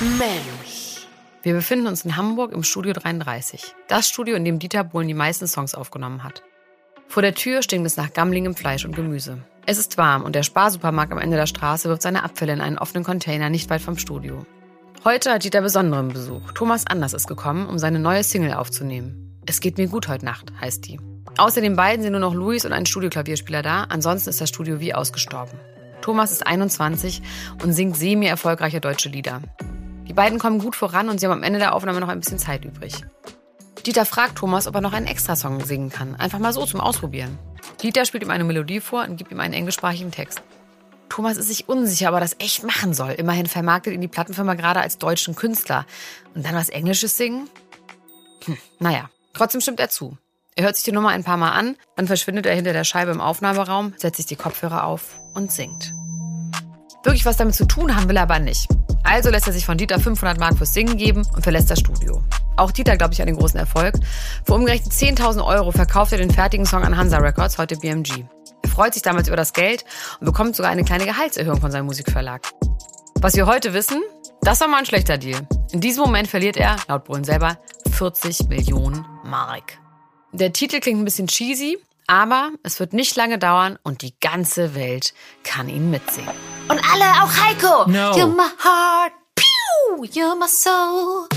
Mensch. Wir befinden uns in Hamburg im Studio 33. Das Studio, in dem Dieter Bohlen die meisten Songs aufgenommen hat. Vor der Tür stinkt es nach gammligem Fleisch und Gemüse. Es ist warm und der Sparsupermarkt am Ende der Straße wirft seine Abfälle in einen offenen Container nicht weit vom Studio. Heute hat Dieter besonderen Besuch. Thomas Anders ist gekommen, um seine neue Single aufzunehmen. Es geht mir gut heute Nacht, heißt die. Außer den beiden sind nur noch Luis und ein Studioklavierspieler da, ansonsten ist das Studio wie ausgestorben. Thomas ist 21 und singt semi-erfolgreiche deutsche Lieder. Beiden kommen gut voran und sie haben am Ende der Aufnahme noch ein bisschen Zeit übrig. Dieter fragt Thomas, ob er noch einen Extrasong singen kann. Einfach mal so zum Ausprobieren. Dieter spielt ihm eine Melodie vor und gibt ihm einen englischsprachigen Text. Thomas ist sich unsicher, ob er das echt machen soll. Immerhin vermarktet ihn die Plattenfirma gerade als deutschen Künstler. Und dann was Englisches singen? Hm, naja, trotzdem stimmt er zu. Er hört sich die Nummer ein paar Mal an, dann verschwindet er hinter der Scheibe im Aufnahmeraum, setzt sich die Kopfhörer auf und singt. Wirklich was damit zu tun haben will er aber nicht. Also lässt er sich von Dieter 500 Mark fürs Singen geben und verlässt das Studio. Auch Dieter glaubt sich an den großen Erfolg. Für umgerechnet 10.000 Euro verkauft er den fertigen Song an Hansa Records, heute BMG. Er freut sich damals über das Geld und bekommt sogar eine kleine Gehaltserhöhung von seinem Musikverlag. Was wir heute wissen, das war mal ein schlechter Deal. In diesem Moment verliert er, laut Brüllen selber, 40 Millionen Mark. Der Titel klingt ein bisschen cheesy, aber es wird nicht lange dauern und die ganze Welt kann ihn mitsingen. Und alle, auch Heiko. No. You're my heart. Pew, you're my soul.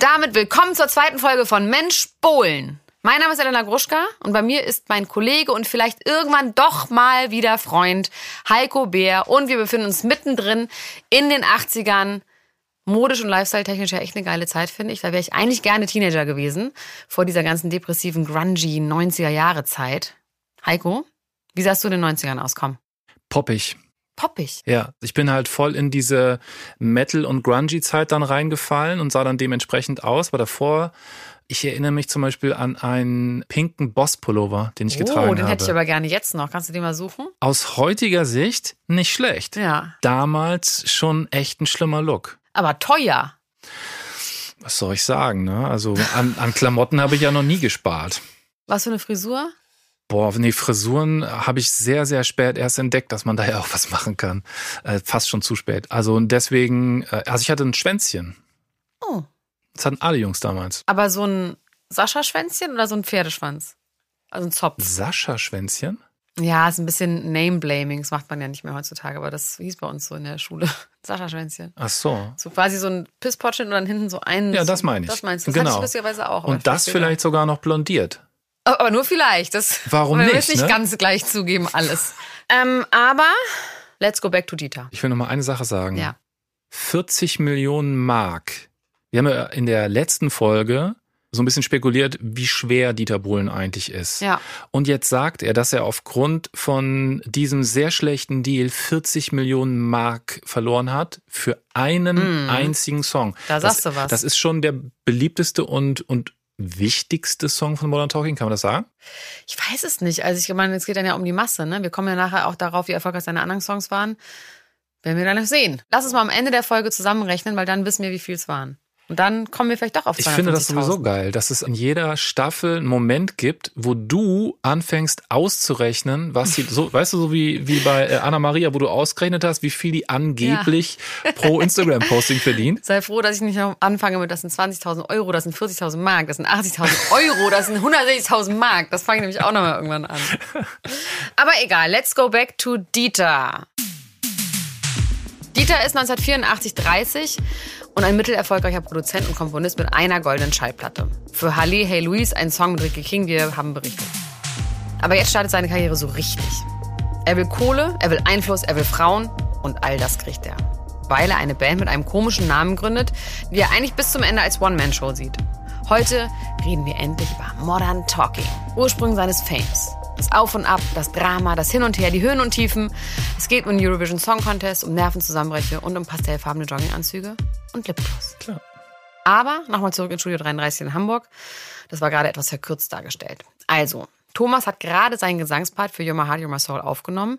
Und damit willkommen zur zweiten Folge von Mensch Bohlen. Mein Name ist Elena Gruschka und bei mir ist mein Kollege und vielleicht irgendwann doch mal wieder Freund Heiko Bär und wir befinden uns mittendrin in den 80ern. Modisch und lifestyle-technisch ja echt eine geile Zeit, finde ich. Da wäre ich eigentlich gerne Teenager gewesen, vor dieser ganzen depressiven, grungy 90er-Jahre-Zeit. Heiko, wie sahst du in den 90ern aus? Komm. Poppig. Poppig. Ja, ich bin halt voll in diese Metal- und Grungy-Zeit dann reingefallen und sah dann dementsprechend aus. Aber davor, ich erinnere mich zum Beispiel an einen pinken Boss-Pullover, den ich getragen oh, den habe. hätte ich aber gerne jetzt noch. Kannst du den mal suchen? Aus heutiger Sicht nicht schlecht. Ja. Damals schon echt ein schlimmer Look. Aber teuer. Was soll ich sagen, ne? Also an, an Klamotten habe ich ja noch nie gespart. Was für eine Frisur? Boah, nee, Frisuren habe ich sehr, sehr spät erst entdeckt, dass man da ja auch was machen kann. Äh, fast schon zu spät. Also und deswegen, äh, also ich hatte ein Schwänzchen. Oh. Das hatten alle Jungs damals. Aber so ein Sascha-Schwänzchen oder so ein Pferdeschwanz? Also ein Zopf. Sascha-Schwänzchen? Ja, ist ein bisschen Name-Blaming. Das macht man ja nicht mehr heutzutage, aber das hieß bei uns so in der Schule. Sascha-Schwänzchen. Ach so. So quasi so ein Pisspotchen und dann hinten so ein. Ja, das meine ich. Das meinst du. Das Genau. hatte ich lustigerweise auch. Und das vielleicht sogar noch blondiert. Aber nur vielleicht. Das Warum wir nicht, müssen nicht ne? ganz gleich zugeben, alles. ähm, aber let's go back to Dieter. Ich will noch mal eine Sache sagen. Ja. 40 Millionen Mark. Wir haben ja in der letzten Folge so ein bisschen spekuliert, wie schwer Dieter Bohlen eigentlich ist. Ja. Und jetzt sagt er, dass er aufgrund von diesem sehr schlechten Deal 40 Millionen Mark verloren hat für einen einzigen Song. Da das, sagst du was. Das ist schon der beliebteste und, und wichtigste Song von Modern Talking, kann man das sagen? Ich weiß es nicht. Also ich meine, es geht dann ja um die Masse. Ne? Wir kommen ja nachher auch darauf, wie erfolgreich seine anderen Songs waren. Werden wir dann noch sehen. Lass uns mal am Ende der Folge zusammenrechnen, weil dann wissen wir, wie viel es waren. Und dann kommen wir vielleicht doch auf Ich finde das 250.000. sowieso geil, dass es in jeder Staffel einen Moment gibt, wo du anfängst auszurechnen, was sie, so, weißt du, so wie, wie bei äh, Anna Maria, wo du ausgerechnet hast, wie viel die angeblich pro Instagram-Posting verdient. Sei froh, dass ich nicht noch anfange mit, das sind 20.000 Euro, das sind 40.000 Mark, das sind 80.000 Euro, das sind 160.000 Mark. Das fange ich nämlich auch nochmal irgendwann an. Aber egal, let's go back to Dieter. Dieter ist 1984 30 und ein mittelerfolgreicher Produzent und Komponist mit einer goldenen Schallplatte. Für Halle Hey Louise ein Song mit Ricky King, wir haben berichtet. Aber jetzt startet seine Karriere so richtig. Er will Kohle, er will Einfluss, er will Frauen und all das kriegt er. Weil er eine Band mit einem komischen Namen gründet, die er eigentlich bis zum Ende als One-Man-Show sieht. Heute reden wir endlich über Modern Talking, Ursprung seines Fames. Das Auf und Ab, das Drama, das Hin und Her, die Höhen und Tiefen. Es geht um den Eurovision Song Contest, um Nervenzusammenbrüche und um pastellfarbene Jogginganzüge und Lipgloss. Klar. Aber nochmal zurück ins Studio 33 in Hamburg. Das war gerade etwas verkürzt dargestellt. Also, Thomas hat gerade seinen Gesangspart für You're My Heart, You're My Soul aufgenommen.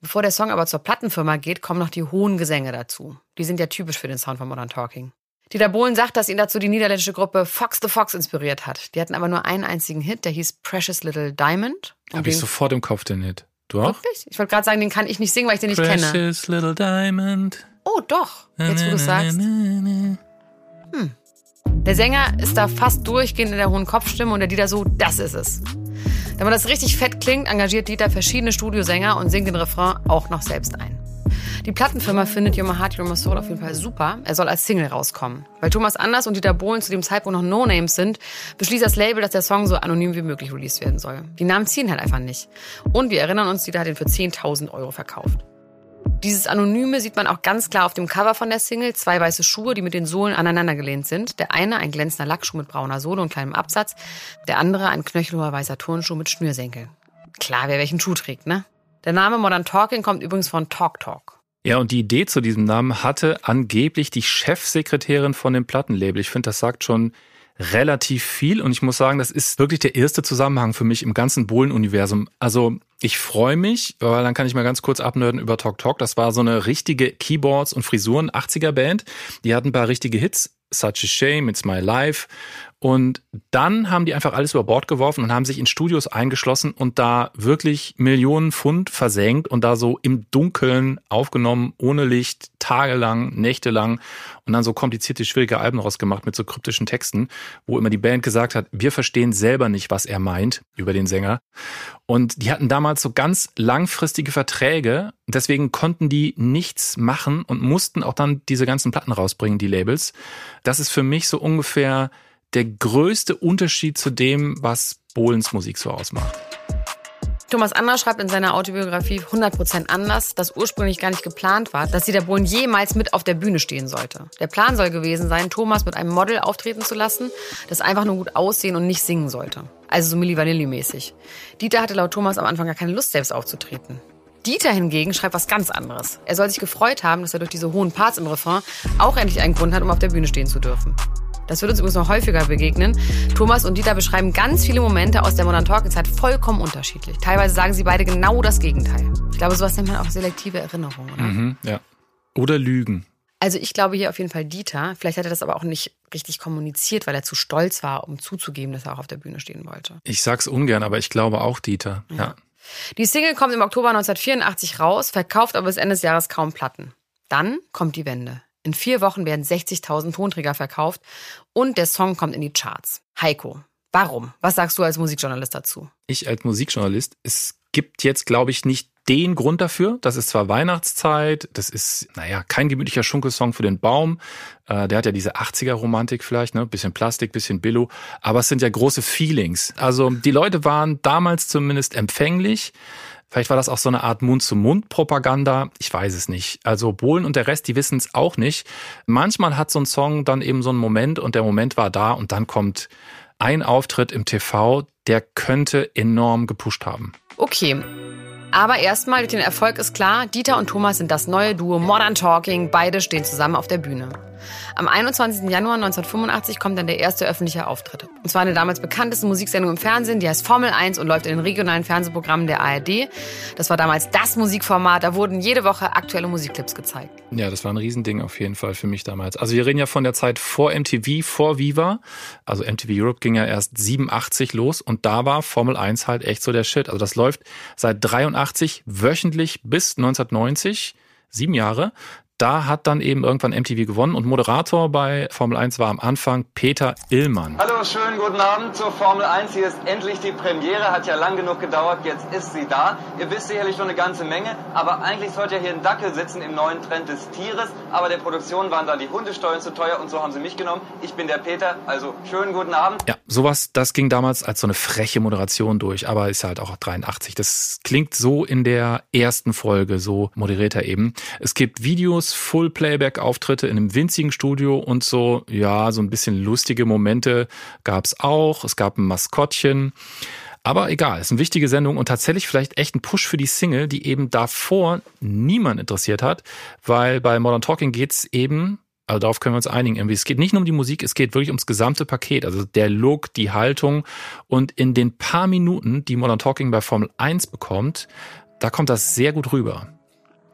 Bevor der Song aber zur Plattenfirma geht, kommen noch die hohen Gesänge dazu. Die sind ja typisch für den Sound von Modern Talking. Dieter Bohlen sagt, dass ihn dazu die niederländische Gruppe Fox the Fox inspiriert hat. Die hatten aber nur einen einzigen Hit, der hieß Precious Little Diamond. Habe ich sofort im Kopf den Hit. Du auch? Wirklich? Ich wollte gerade sagen, den kann ich nicht singen, weil ich den nicht Precious kenne. Precious Little Diamond. Oh, doch. Jetzt, wo du sagst. Hm. Der Sänger ist da fast durchgehend in der hohen Kopfstimme und der Dieter so, das ist es. Damit das richtig fett klingt, engagiert Dieter verschiedene Studiosänger und singt den Refrain auch noch selbst ein. Die Plattenfirma findet Your Heart, Your Soul auf jeden Fall super. Er soll als Single rauskommen. Weil Thomas Anders und Dieter Bohlen zu dem Zeitpunkt noch No-Names sind, beschließt das Label, dass der Song so anonym wie möglich released werden soll. Die Namen ziehen halt einfach nicht. Und wir erinnern uns, Dieter hat ihn für 10.000 Euro verkauft. Dieses Anonyme sieht man auch ganz klar auf dem Cover von der Single. Zwei weiße Schuhe, die mit den Sohlen aneinandergelehnt sind. Der eine ein glänzender Lackschuh mit brauner Sohle und kleinem Absatz. Der andere ein knöchelhoher weißer Turnschuh mit Schnürsenkel. Klar, wer welchen Schuh trägt, ne? Der Name Modern Talking kommt übrigens von Talk Talk. Ja, und die Idee zu diesem Namen hatte angeblich die Chefsekretärin von dem Plattenlabel. Ich finde, das sagt schon relativ viel und ich muss sagen, das ist wirklich der erste Zusammenhang für mich im ganzen Bohlen-Universum. Also ich freue mich, weil dann kann ich mal ganz kurz abnörden über Talk Talk. Das war so eine richtige Keyboards- und Frisuren 80er-Band. Die hatten ein paar richtige Hits. Such a Shame, It's My Life und dann haben die einfach alles über Bord geworfen und haben sich in Studios eingeschlossen und da wirklich Millionen Pfund versenkt und da so im Dunkeln aufgenommen, ohne Licht, tagelang, nächtelang und dann so komplizierte, schwierige Alben rausgemacht mit so kryptischen Texten, wo immer die Band gesagt hat, wir verstehen selber nicht, was er meint über den Sänger. Und die hatten damals so ganz langfristige Verträge, deswegen konnten die nichts machen und mussten auch dann diese ganzen Platten rausbringen, die Labels. Das ist für mich so ungefähr der größte Unterschied zu dem, was Bohlens Musik so ausmacht. Thomas Anders schreibt in seiner Autobiografie 100% anders, dass ursprünglich gar nicht geplant war, dass Dieter Bohlen jemals mit auf der Bühne stehen sollte. Der Plan soll gewesen sein, Thomas mit einem Model auftreten zu lassen, das einfach nur gut aussehen und nicht singen sollte. Also so Milli Vanilli mäßig. Dieter hatte laut Thomas am Anfang gar keine Lust, selbst aufzutreten. Dieter hingegen schreibt was ganz anderes. Er soll sich gefreut haben, dass er durch diese hohen Parts im Refrain auch endlich einen Grund hat, um auf der Bühne stehen zu dürfen. Das wird uns übrigens noch häufiger begegnen. Thomas und Dieter beschreiben ganz viele Momente aus der Modern Talking Zeit vollkommen unterschiedlich. Teilweise sagen sie beide genau das Gegenteil. Ich glaube, sowas nennt man auch selektive Erinnerung, oder? Mhm, ja. Oder Lügen. Also ich glaube hier auf jeden Fall Dieter. Vielleicht hat er das aber auch nicht richtig kommuniziert, weil er zu stolz war, um zuzugeben, dass er auch auf der Bühne stehen wollte. Ich sag's ungern, aber ich glaube auch Dieter. Ja. ja. Die Single kommt im Oktober 1984 raus, verkauft aber bis Ende des Jahres kaum Platten. Dann kommt die Wende. In vier Wochen werden 60.000 Tonträger verkauft und der Song kommt in die Charts. Heiko, warum? Was sagst du als Musikjournalist dazu? Ich als Musikjournalist, es gibt jetzt, glaube ich, nicht den Grund dafür. Das ist zwar Weihnachtszeit, das ist, naja, kein gemütlicher Schunkelsong für den Baum. Äh, der hat ja diese 80er-Romantik vielleicht, ne? Bisschen Plastik, bisschen Billo. Aber es sind ja große Feelings. Also die Leute waren damals zumindest empfänglich. Vielleicht war das auch so eine Art Mund-zu-Mund-Propaganda. Ich weiß es nicht. Also Bohlen und der Rest, die wissen es auch nicht. Manchmal hat so ein Song dann eben so einen Moment und der Moment war da und dann kommt ein Auftritt im TV, der könnte enorm gepusht haben. Okay. Aber erstmal durch den Erfolg ist klar, Dieter und Thomas sind das neue Duo Modern Talking. Beide stehen zusammen auf der Bühne. Am 21. Januar 1985 kommt dann der erste öffentliche Auftritt. Und zwar eine damals bekannteste Musiksendung im Fernsehen, die heißt Formel 1 und läuft in den regionalen Fernsehprogrammen der ARD. Das war damals das Musikformat, da wurden jede Woche aktuelle Musikclips gezeigt. Ja, das war ein Riesending auf jeden Fall für mich damals. Also wir reden ja von der Zeit vor MTV, vor Viva. Also MTV Europe ging ja erst 87 los und da war Formel 1 halt echt so der Shit. Also das läuft seit 83 wöchentlich bis 1990 sieben Jahre da hat dann eben irgendwann MTV gewonnen und Moderator bei Formel 1 war am Anfang Peter Illmann. Hallo, schönen guten Abend zur Formel 1. Hier ist endlich die Premiere, hat ja lang genug gedauert, jetzt ist sie da. Ihr wisst sicherlich schon eine ganze Menge, aber eigentlich sollte ja hier ein Dackel sitzen im neuen Trend des Tieres, aber der Produktion waren da die Hundesteuern zu teuer und so haben sie mich genommen. Ich bin der Peter, also schönen guten Abend. Ja, sowas, das ging damals als so eine freche Moderation durch, aber ist halt auch 83. Das klingt so in der ersten Folge, so moderiert er eben. Es gibt Videos Full-Playback-Auftritte in einem winzigen Studio und so, ja, so ein bisschen lustige Momente gab's auch. Es gab ein Maskottchen. Aber egal, ist eine wichtige Sendung und tatsächlich vielleicht echt ein Push für die Single, die eben davor niemand interessiert hat, weil bei Modern Talking geht's eben Also darauf können wir uns einigen. Irgendwie. Es geht nicht nur um die Musik, es geht wirklich ums gesamte Paket. Also der Look, die Haltung. Und in den paar Minuten, die Modern Talking bei Formel 1 bekommt, da kommt das sehr gut rüber.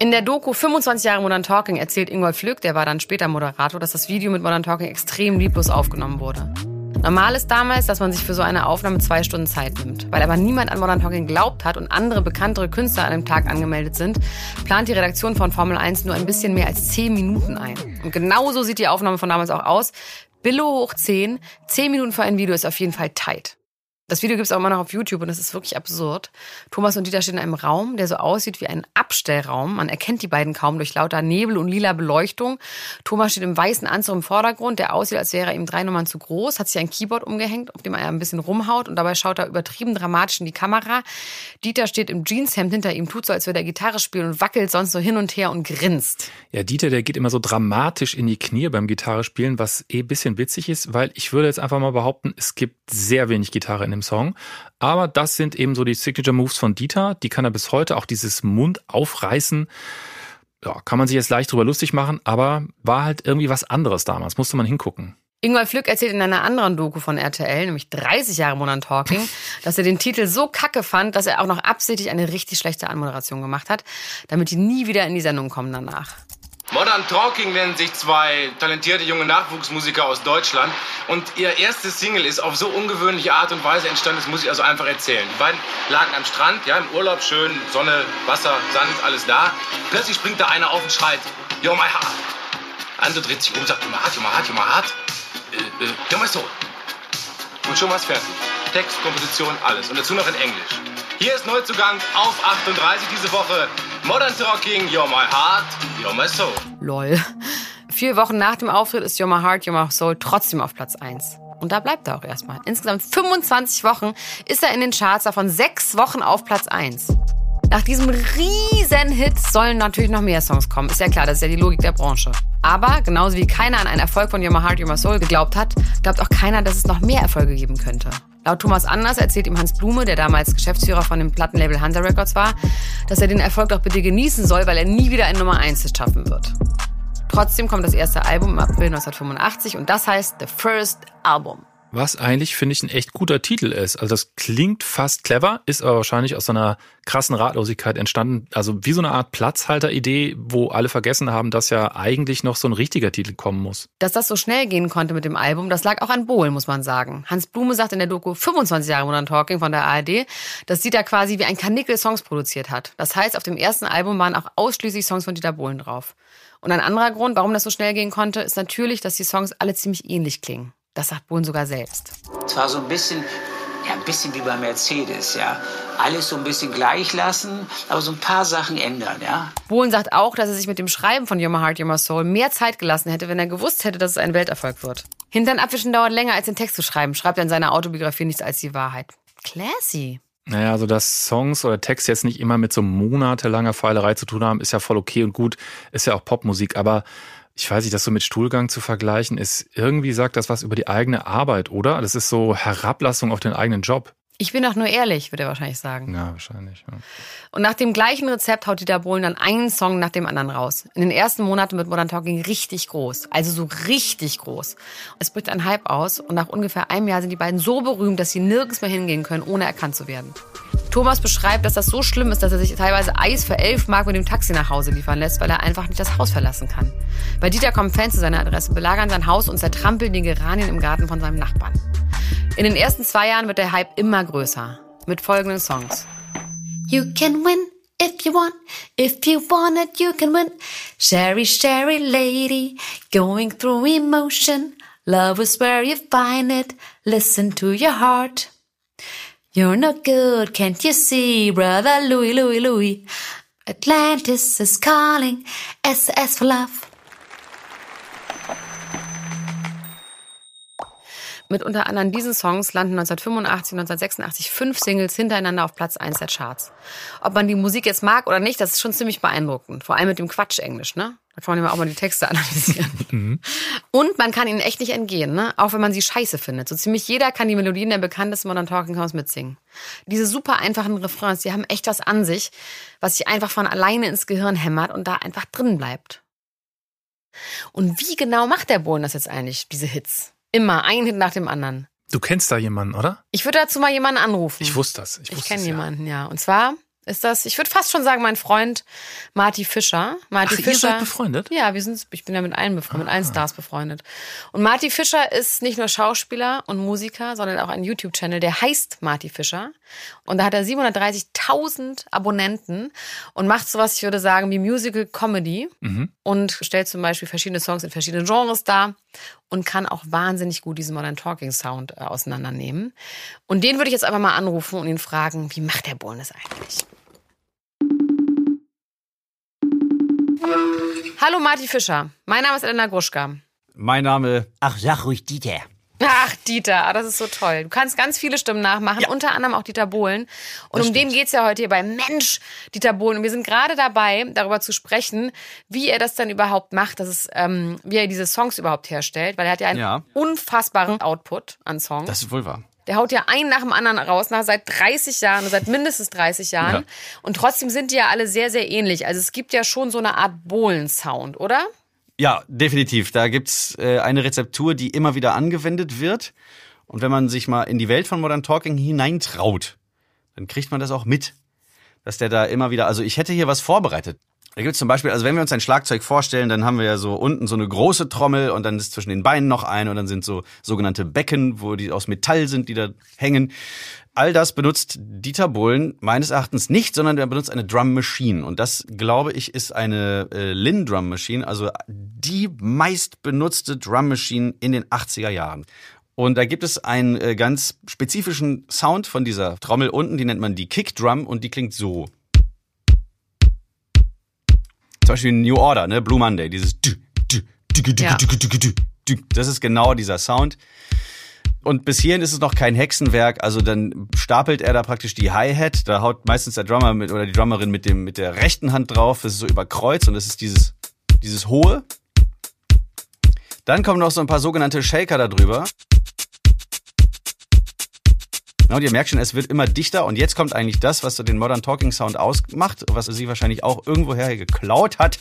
In der Doku 25 Jahre Modern Talking erzählt Ingolf Flück, der war dann später Moderator, dass das Video mit Modern Talking extrem lieblos aufgenommen wurde. Normal ist damals, dass man sich für so eine Aufnahme zwei Stunden Zeit nimmt. Weil aber niemand an Modern Talking glaubt hat und andere bekanntere Künstler an dem Tag angemeldet sind, plant die Redaktion von Formel 1 nur ein bisschen mehr als zehn Minuten ein. Und genauso sieht die Aufnahme von damals auch aus. Billo hoch 10, 10 Minuten für ein Video ist auf jeden Fall tight. Das Video gibt es auch immer noch auf YouTube und es ist wirklich absurd. Thomas und Dieter stehen in einem Raum, der so aussieht wie ein Abstellraum. Man erkennt die beiden kaum durch lauter Nebel und lila Beleuchtung. Thomas steht im weißen Anzug im Vordergrund, der aussieht, als wäre ihm drei Nummern zu groß, hat sich ein Keyboard umgehängt, auf dem er ein bisschen rumhaut und dabei schaut er übertrieben dramatisch in die Kamera. Dieter steht im Jeanshemd hinter ihm, tut so, als würde er Gitarre spielen und wackelt sonst so hin und her und grinst. Ja, Dieter, der geht immer so dramatisch in die Knie beim Gitarre spielen, was eh bisschen witzig ist, weil ich würde jetzt einfach mal behaupten, es gibt sehr wenig Gitarre in dem Song. Aber das sind eben so die Signature Moves von Dieter. Die kann er bis heute auch dieses Mund aufreißen. Ja, kann man sich jetzt leicht drüber lustig machen, aber war halt irgendwie was anderes damals. Musste man hingucken. Ingolf Flück erzählt in einer anderen Doku von RTL, nämlich 30 Jahre Modern Talking, dass er den Titel so kacke fand, dass er auch noch absichtlich eine richtig schlechte Anmoderation gemacht hat, damit die nie wieder in die Sendung kommen danach. Modern Talking nennen sich zwei talentierte junge Nachwuchsmusiker aus Deutschland und ihr erstes Single ist auf so ungewöhnliche Art und Weise entstanden, das muss ich also einfach erzählen. Die beiden lagen am Strand, ja, im Urlaub, schön, Sonne, Wasser, Sand, alles da. Plötzlich springt da einer auf und schreit, Yo, my heart. Andere dreht sich um, sagt, Yo, my heart, yo, my heart, yo, my heart. Äh, äh, yo, my soul. Und schon war's fertig. Text, Komposition, alles. Und dazu noch in Englisch. Hier ist Neuzugang auf 38 diese Woche. Modern Talking, You're My Heart, You're My Soul. Lol. Vier Wochen nach dem Auftritt ist You're My Heart, You're My Soul trotzdem auf Platz 1. Und da bleibt er auch erstmal. Insgesamt 25 Wochen ist er in den Charts, davon sechs Wochen auf Platz 1. Nach diesem riesen Hit sollen natürlich noch mehr Songs kommen. Ist ja klar, das ist ja die Logik der Branche. Aber genauso wie keiner an einen Erfolg von You're My Heart, You're My Soul geglaubt hat, glaubt auch keiner, dass es noch mehr Erfolge geben könnte. Laut Thomas Anders erzählt ihm Hans Blume, der damals Geschäftsführer von dem Plattenlabel Hansa Records war, dass er den Erfolg doch bitte genießen soll, weil er nie wieder ein Nummer 1 Hit schaffen wird. Trotzdem kommt das erste Album im April 1985 und das heißt The First Album. Was eigentlich, finde ich, ein echt guter Titel ist. Also das klingt fast clever, ist aber wahrscheinlich aus so einer krassen Ratlosigkeit entstanden. Also wie so eine Art Platzhalter-Idee, wo alle vergessen haben, dass ja eigentlich noch so ein richtiger Titel kommen muss. Dass das so schnell gehen konnte mit dem Album, das lag auch an Bohlen, muss man sagen. Hans Blume sagt in der Doku 25 Jahre Modern Talking von der ARD, dass Dieter quasi wie ein Kanickel Songs produziert hat. Das heißt, auf dem ersten Album waren auch ausschließlich Songs von Dieter Bohlen drauf. Und ein anderer Grund, warum das so schnell gehen konnte, ist natürlich, dass die Songs alle ziemlich ähnlich klingen. Das sagt Bohlen sogar selbst. Es war so ein bisschen, ja, ein bisschen wie bei Mercedes, ja. Alles so ein bisschen gleich lassen, aber so ein paar Sachen ändern, ja. Bohlen sagt auch, dass er sich mit dem Schreiben von You're My Heart, You're My Soul mehr Zeit gelassen hätte, wenn er gewusst hätte, dass es ein Welterfolg wird. Hintern abwischen dauert länger, als den Text zu schreiben, schreibt er in seiner Autobiografie nichts als die Wahrheit. Classy. Naja, also dass Songs oder Text jetzt nicht immer mit so monatelanger Feilerei zu tun haben, ist ja voll okay und gut, ist ja auch Popmusik, aber ich weiß nicht, das so mit Stuhlgang zu vergleichen, ist irgendwie sagt das was über die eigene Arbeit, oder? Das ist so Herablassung auf den eigenen Job. Ich bin doch nur ehrlich, würde er wahrscheinlich sagen. Ja, wahrscheinlich. Ja. Und nach dem gleichen Rezept haut Dieter Bohlen dann einen Song nach dem anderen raus. In den ersten Monaten wird Modern Talking richtig groß. Also so richtig groß. Es bricht ein Hype aus und nach ungefähr einem Jahr sind die beiden so berühmt, dass sie nirgends mehr hingehen können, ohne erkannt zu werden. Thomas beschreibt, dass das so schlimm ist, dass er sich teilweise Eis für elf Mark mit dem Taxi nach Hause liefern lässt, weil er einfach nicht das Haus verlassen kann. Bei Dieter kommen Fans zu seiner Adresse, belagern sein Haus und zertrampeln die Geranien im Garten von seinem Nachbarn. In den ersten zwei Jahren wird der Hype immer größer. Mit folgenden Songs. You can win if you want. If you want it, you can win. Sherry, Sherry lady, going through emotion. Love is where you find it. Listen to your heart. You're no good, can't you see, brother Louis, Louis, Louis? Atlantis is calling, SS for love. Mit unter anderem diesen Songs landen 1985 und 1986 fünf Singles hintereinander auf Platz 1 der Charts. Ob man die Musik jetzt mag oder nicht, das ist schon ziemlich beeindruckend. Vor allem mit dem Quatsch-Englisch, ne? Da kann man ja auch mal die Texte analysieren. Und man kann ihnen echt nicht entgehen, ne? Auch wenn man sie scheiße findet. So ziemlich jeder kann die Melodien der bekanntesten Modern Talking Songs mitsingen. Diese super einfachen Refrains, die haben echt was an sich, was sich einfach von alleine ins Gehirn hämmert und da einfach drin bleibt. Und wie genau macht der Bohlen das jetzt eigentlich, diese Hits? Immer, ein Hit nach dem anderen. Du kennst da jemanden, oder? Ich würde dazu mal jemanden anrufen. Ich wusste das. Ich, Ich kenne ja. jemanden, ja. Und zwar ist das, ich würde fast schon sagen, mein Freund Marty Fischer. Marty Ach, ihr Fischer. seid befreundet? Ja, wir sind, ich bin ja mit allen befreundet, mit allen Ah. Stars befreundet. Und Marty Fischer ist nicht nur Schauspieler und Musiker, sondern auch ein YouTube-Channel, der heißt Marty Fischer. Und da hat er 730.000 Abonnenten und macht sowas, ich würde sagen, wie Musical Comedy Mhm. und stellt zum Beispiel verschiedene Songs in verschiedenen Genres dar und kann auch wahnsinnig gut diesen Modern Talking Sound äh, auseinandernehmen. Und den würde ich jetzt einfach mal anrufen und ihn fragen, wie macht der Bohlen das eigentlich? Hallo Marty Fischer, mein Name ist Elena Gruschka. Mein Name. Ach, sag ruhig Dieter. Ach, Dieter, das ist so toll. Du kannst ganz viele Stimmen nachmachen, unter anderem auch Dieter Bohlen. Und um den geht's ja heute hier bei Mensch, Dieter Bohlen. Und wir sind gerade dabei, darüber zu sprechen, wie er das dann überhaupt macht, dass es, ähm, wie er diese Songs überhaupt herstellt, weil er hat ja einen Ja. unfassbaren Output an Songs. Das ist wohl wahr. Der haut ja einen nach dem anderen raus, nach seit 30 Jahren, seit mindestens 30 Jahren. Ja. Und trotzdem sind die ja alle sehr, sehr ähnlich. Also es gibt ja schon so eine Art Bohlen-Sound, oder? Ja, definitiv. Da gibt's äh, eine Rezeptur, die immer wieder angewendet wird. Und wenn man sich mal in die Welt von Modern Talking hineintraut, dann kriegt man das auch mit. Dass der da immer wieder, also ich hätte hier was vorbereitet. Da gibt's zum Beispiel, also wenn wir uns ein Schlagzeug vorstellen, dann haben wir ja so unten so eine große Trommel und dann ist zwischen den Beinen noch eine und dann sind so sogenannte Becken, wo die aus Metall sind, die da hängen. All das benutzt Dieter Bohlen meines Erachtens nicht, sondern er benutzt eine Drum Machine. Und das, glaube ich, ist eine äh, Lin Drum Machine, also die meist benutzte Drum Machine in den 80er Jahren. Und da gibt es einen äh, ganz spezifischen Sound von dieser Trommel unten, die nennt man die Kick Drum und die klingt so. Zum Beispiel New Order, ne? Blue Monday, dieses Ja. Das ist genau dieser Sound. Und bis hierhin ist es noch kein Hexenwerk, also dann stapelt er da praktisch die Hi-Hat, da haut meistens der Drummer mit oder die Drummerin mit dem mit der rechten Hand drauf, das ist so über Kreuz und das ist dieses dieses hohe. Dann kommen noch so ein paar sogenannte Shaker da Ja, und ihr merkt schon, es wird immer dichter und jetzt kommt eigentlich das, was so den Modern Talking Sound ausmacht, was sie wahrscheinlich auch irgendwoher geklaut hat,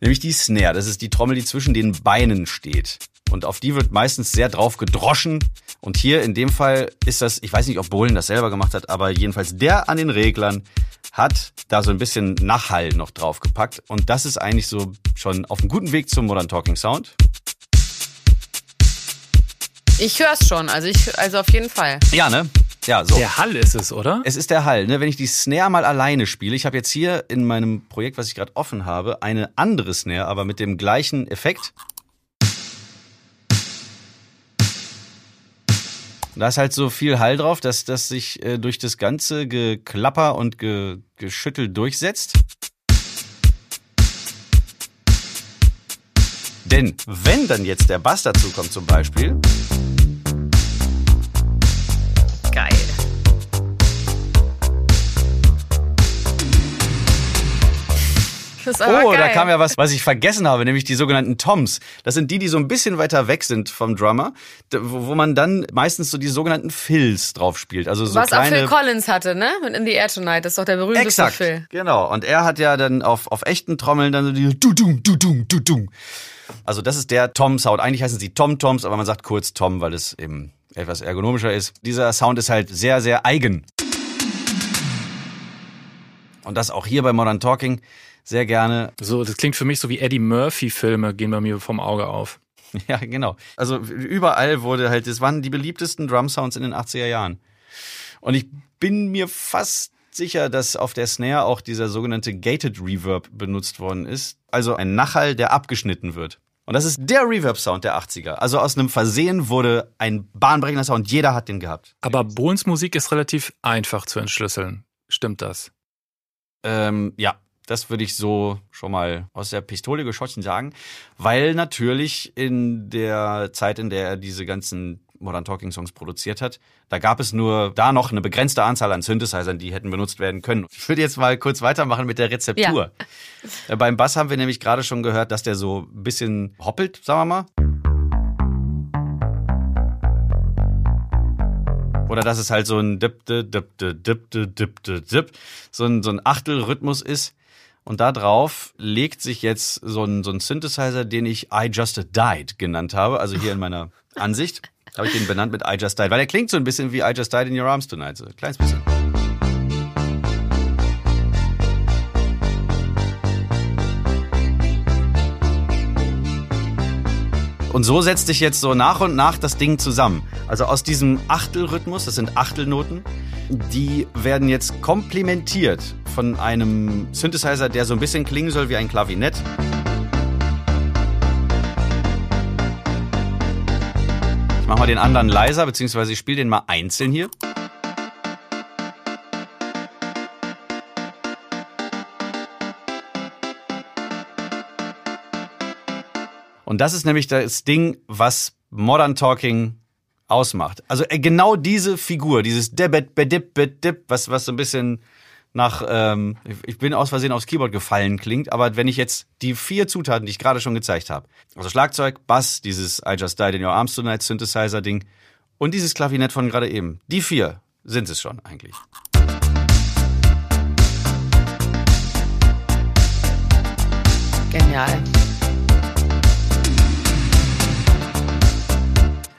nämlich die Snare. Das ist die Trommel, die zwischen den Beinen steht. Und auf die wird meistens sehr drauf gedroschen. Und hier in dem Fall ist das, ich weiß nicht, ob Bohlen das selber gemacht hat, aber jedenfalls der an den Reglern hat da so ein bisschen Nachhall noch draufgepackt. Und das ist eigentlich so schon auf einem guten Weg zum Modern Talking Sound. Ich höre es schon, also ich, also auf jeden Fall. Ja, ne? Ja, so. Der Hall ist es, oder? Es ist der Hall, ne? Wenn ich die Snare mal alleine spiele, ich habe jetzt hier in meinem Projekt, was ich gerade offen habe, eine andere Snare, aber mit dem gleichen Effekt. Da ist halt so viel Hall drauf, dass das sich äh, durch das ganze Geklapper und ge Geschüttel durchsetzt. Denn wenn dann jetzt der Bass dazu kommt zum Beispiel, Geil. Oh, geil. da kam ja was, was ich vergessen habe, nämlich die sogenannten Toms. Das sind die, die so ein bisschen weiter weg sind vom Drummer, wo man dann meistens so die sogenannten Fills drauf spielt. Also so Was auch kleine. Phil Collins hatte, ne? Mit In the Air Tonight, das ist doch der berühmteste Exakt, Phil. genau. Und er hat ja dann auf, auf echten Trommeln dann so die du-dung, du-dung, du-dung. Also das ist der Tom-Sound. Eigentlich heißen sie Tom-Toms, aber man sagt kurz Tom, weil es eben etwas ergonomischer ist. Dieser Sound ist halt sehr, sehr eigen. Und das auch hier bei Modern Talking sehr gerne So, das klingt für mich so wie Eddie Murphy-Filme gehen bei mir vom Auge auf. Ja, genau. Also überall wurde halt, das waren die beliebtesten Drum-Sounds in den 80er Jahren. Und ich bin mir fast sicher, dass auf der Snare auch dieser sogenannte Gated Reverb benutzt worden ist. Also ein Nachhall, der abgeschnitten wird. Und das ist der Reverb-Sound der 80er. Also aus einem Versehen wurde ein bahnbrechender Sound. Jeder hat den gehabt. Aber Bohlens Musik ist relativ einfach zu entschlüsseln. Stimmt das? Ähm, ja, das würde ich so schon mal aus der Pistole geschossen sagen, weil natürlich in der Zeit, in der er diese ganzen Modern Talking Songs produziert hat, da gab es nur da noch eine begrenzte Anzahl an Synthesizern, die hätten benutzt werden können. Ich würde jetzt mal kurz weitermachen mit der Rezeptur. Ja. Äh, beim Bass haben wir nämlich gerade schon gehört, dass der so ein bisschen hoppelt, sagen wir mal. Oder dass es halt so ein dip, dip, dip, dip, dip, dip, dip, dip, dip, so ein, so ein Achtelrhythmus ist. Und da drauf legt sich jetzt so ein, so ein Synthesizer, den ich I Just Died genannt habe. Also hier in meiner Ansicht habe ich den benannt mit I Just Died, weil der klingt so ein bisschen wie I Just Died in Your Arms Tonight. So ein kleines bisschen. Und so setzt sich jetzt so nach und nach das Ding zusammen. Also aus diesem Achtelrhythmus, das sind Achtelnoten, die werden jetzt komplementiert von einem Synthesizer, der so ein bisschen klingen soll wie ein Klavinett. Ich mache mal den anderen leiser, beziehungsweise ich spiele den mal einzeln hier. Und das ist nämlich das Ding, was Modern Talking ausmacht. Also äh, genau diese Figur, dieses Debet, Bedip, Bedip, was, was so ein bisschen nach, ähm, ich bin aus Versehen aufs Keyboard gefallen klingt, aber wenn ich jetzt die vier Zutaten, die ich gerade schon gezeigt habe, also Schlagzeug, Bass, dieses I Just Died in Your Arms Tonight Synthesizer Ding und dieses Klavinett von gerade eben, die vier sind es schon eigentlich. Genial.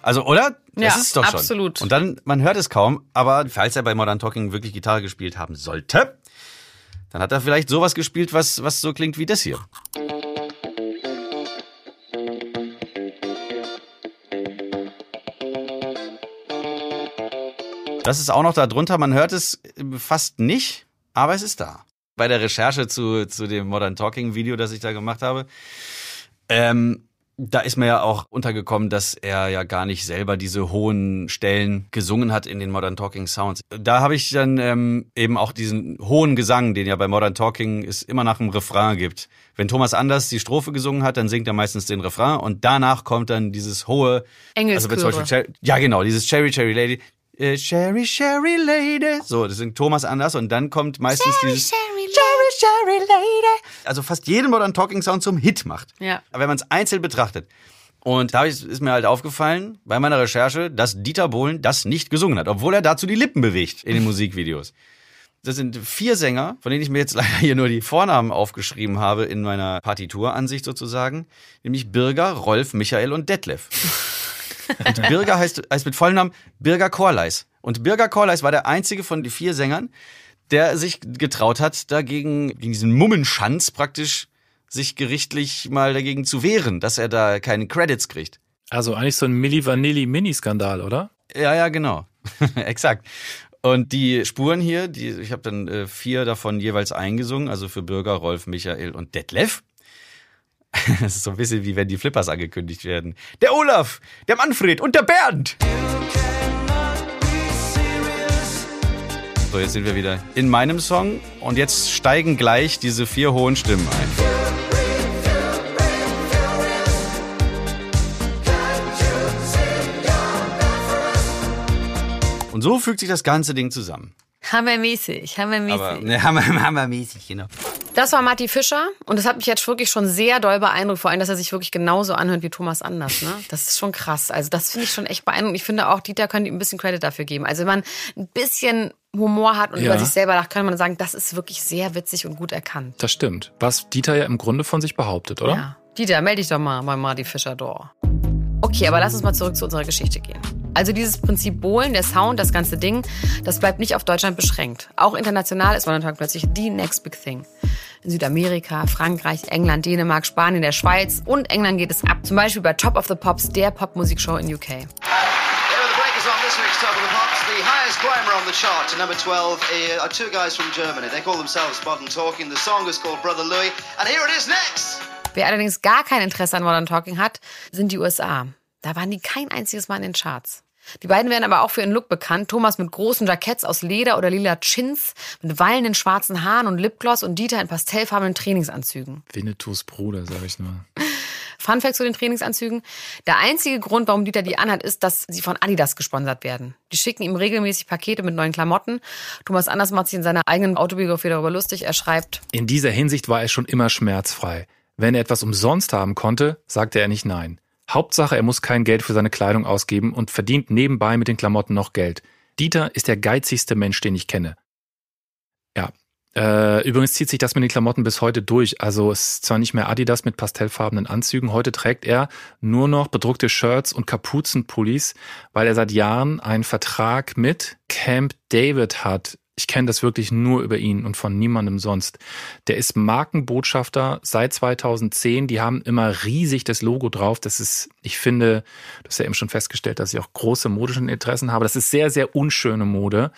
Also, oder? Das Ja, ist es doch schon. absolut. Und dann, man hört es kaum, aber falls er bei Modern Talking wirklich Gitarre gespielt haben sollte, dann hat er vielleicht sowas gespielt, was, was so klingt wie das hier. Das ist auch noch da drunter. Man hört es fast nicht, aber es ist da. Bei der Recherche zu, zu dem Modern Talking Video, das ich da gemacht habe, ähm, da ist mir ja auch untergekommen, dass er ja gar nicht selber diese hohen Stellen gesungen hat in den Modern Talking Sounds. Da habe ich dann ähm, eben auch diesen hohen Gesang, den ja bei Modern Talking es immer nach dem Refrain gibt. Wenn Thomas Anders die Strophe gesungen hat, dann singt er meistens den Refrain und danach kommt dann dieses hohe, also wenn zum Engelschöre. Beispiel ja genau, dieses Cherry Cherry Lady, äh, Cherry Cherry Lady, so das singt Thomas Anders und dann kommt meistens dieses Cherry, Cherry Lady. Also fast jeden Modern Talking Sound zum Hit macht. Ja. Aber wenn man es einzeln betrachtet. Und da ist ist mir halt aufgefallen bei meiner Recherche, dass Dieter Bohlen das nicht gesungen hat, obwohl er dazu die Lippen bewegt in den Musikvideos. Das sind vier Sänger, von denen ich mir jetzt leider hier nur die Vornamen aufgeschrieben habe in meiner Partituransicht sozusagen, nämlich Birger, Rolf, Michael und Detlef. Und Birger heißt, heißt mit vollem Namen Birger Korleis. Und Birger Korleis war der einzige von den vier Sängern, der sich getraut hat, dagegen, gegen diesen Mummenschanz praktisch, sich gerichtlich mal dagegen zu wehren, dass er da keine Credits kriegt. Also eigentlich so ein Milli Vanilli Mini-Skandal, oder? Ja, ja, genau. Exakt. Und die Spuren hier, die, ich habe dann äh, vier davon jeweils eingesungen, also für Bürger, Rolf, Michael und Detlef. Das ist so ein bisschen wie wenn die Flippers angekündigt werden. Der Olaf, der Manfred und der Bernd. So, jetzt sind wir wieder in meinem Song und jetzt steigen gleich diese vier hohen Stimmen ein. Und so fügt sich das ganze Ding zusammen. Hammermäßig, hammermäßig. Aber ne, hammer, hammermäßig, genau. Das war Matti Fischer und das hat mich jetzt wirklich schon sehr doll beeindruckt, vor allem, dass er sich wirklich genauso anhört wie Thomas Anders. Ne? Das ist schon krass. Also das finde ich schon echt beeindruckend. Ich finde auch, Dieter könnte ihm ein bisschen Credit dafür geben. Also wenn man ein bisschen Humor hat und Ja. über sich selber lacht, kann man sagen, das ist wirklich sehr witzig und gut erkannt. Das stimmt. Was Dieter ja im Grunde von sich behauptet, oder? Ja. Dieter, melde dich doch mal bei Marty Fischer Door. Okay, aber lass uns mal zurück zu unserer Geschichte gehen. Also dieses Prinzip Bohlen, der Sound, das ganze Ding, das bleibt nicht auf Deutschland beschränkt. Auch international ist Modern plötzlich die next big thing. In Südamerika, Frankreich, England, Dänemark, Spanien, der Schweiz und England geht es ab. Zum Beispiel bei Top of the Pops, der Popmusikshow in UK. Here are the breakers on this week's Top of the Pops. The highest climber on the chart to number 12 are two guys from Germany. They call themselves Modern Talking. The song is called Brother Louis. And here it is next. Wer allerdings gar kein Interesse an Modern Talking hat, sind die USA. Da waren die kein einziges Mal in den Charts. Die beiden werden aber auch für ihren Look bekannt. Thomas mit großen Jacketts aus Leder oder lila Chins, mit wallenden schwarzen Haaren und Lipgloss und Dieter in pastellfarbenen Trainingsanzügen. Winnetous Bruder, sag ich nur. Fun Fact zu den Trainingsanzügen. Der einzige Grund, warum Dieter die anhat, ist, dass sie von Adidas gesponsert werden. Die schicken ihm regelmäßig Pakete mit neuen Klamotten. Thomas Anders macht sich in seiner eigenen Autobiografie darüber lustig. Er schreibt, In dieser Hinsicht war er schon immer schmerzfrei. Wenn er etwas umsonst haben konnte, sagte er nicht nein. Hauptsache, er muss kein Geld für seine Kleidung ausgeben und verdient nebenbei mit den Klamotten noch Geld. Dieter ist der geizigste Mensch, den ich kenne. Ja, Äh, übrigens zieht sich das mit den Klamotten bis heute durch. Also es ist zwar nicht mehr Adidas mit pastellfarbenen Anzügen, heute trägt er nur noch bedruckte Shirts und Kapuzenpullis, weil er seit Jahren einen Vertrag mit Camp David hat. Ich kenne das wirklich nur über ihn und von niemandem sonst. Der ist Markenbotschafter seit 2010. Die haben immer riesig das Logo drauf. Das ist, ich finde, du hast ja eben schon festgestellt, dass ich auch große modische Interessen habe. Das ist sehr, sehr unschöne Mode.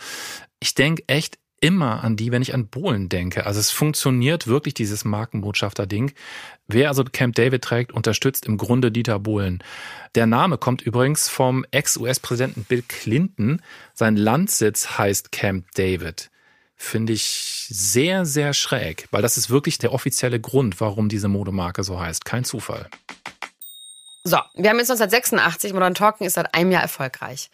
Ich denke echt immer an die, wenn ich an Bohlen denke. Also es funktioniert wirklich, dieses Markenbotschafter-Ding. Wer also Camp David trägt, unterstützt im Grunde Dieter Bohlen. Der Name kommt übrigens vom Ex-US-Präsidenten Bill Clinton. Sein Landsitz heißt Camp David. Finde ich sehr, sehr schräg, weil das ist wirklich der offizielle Grund, warum diese Modemarke so heißt. Kein Zufall. So, wir haben jetzt 1986, Modern Talking ist seit einem Jahr erfolgreich.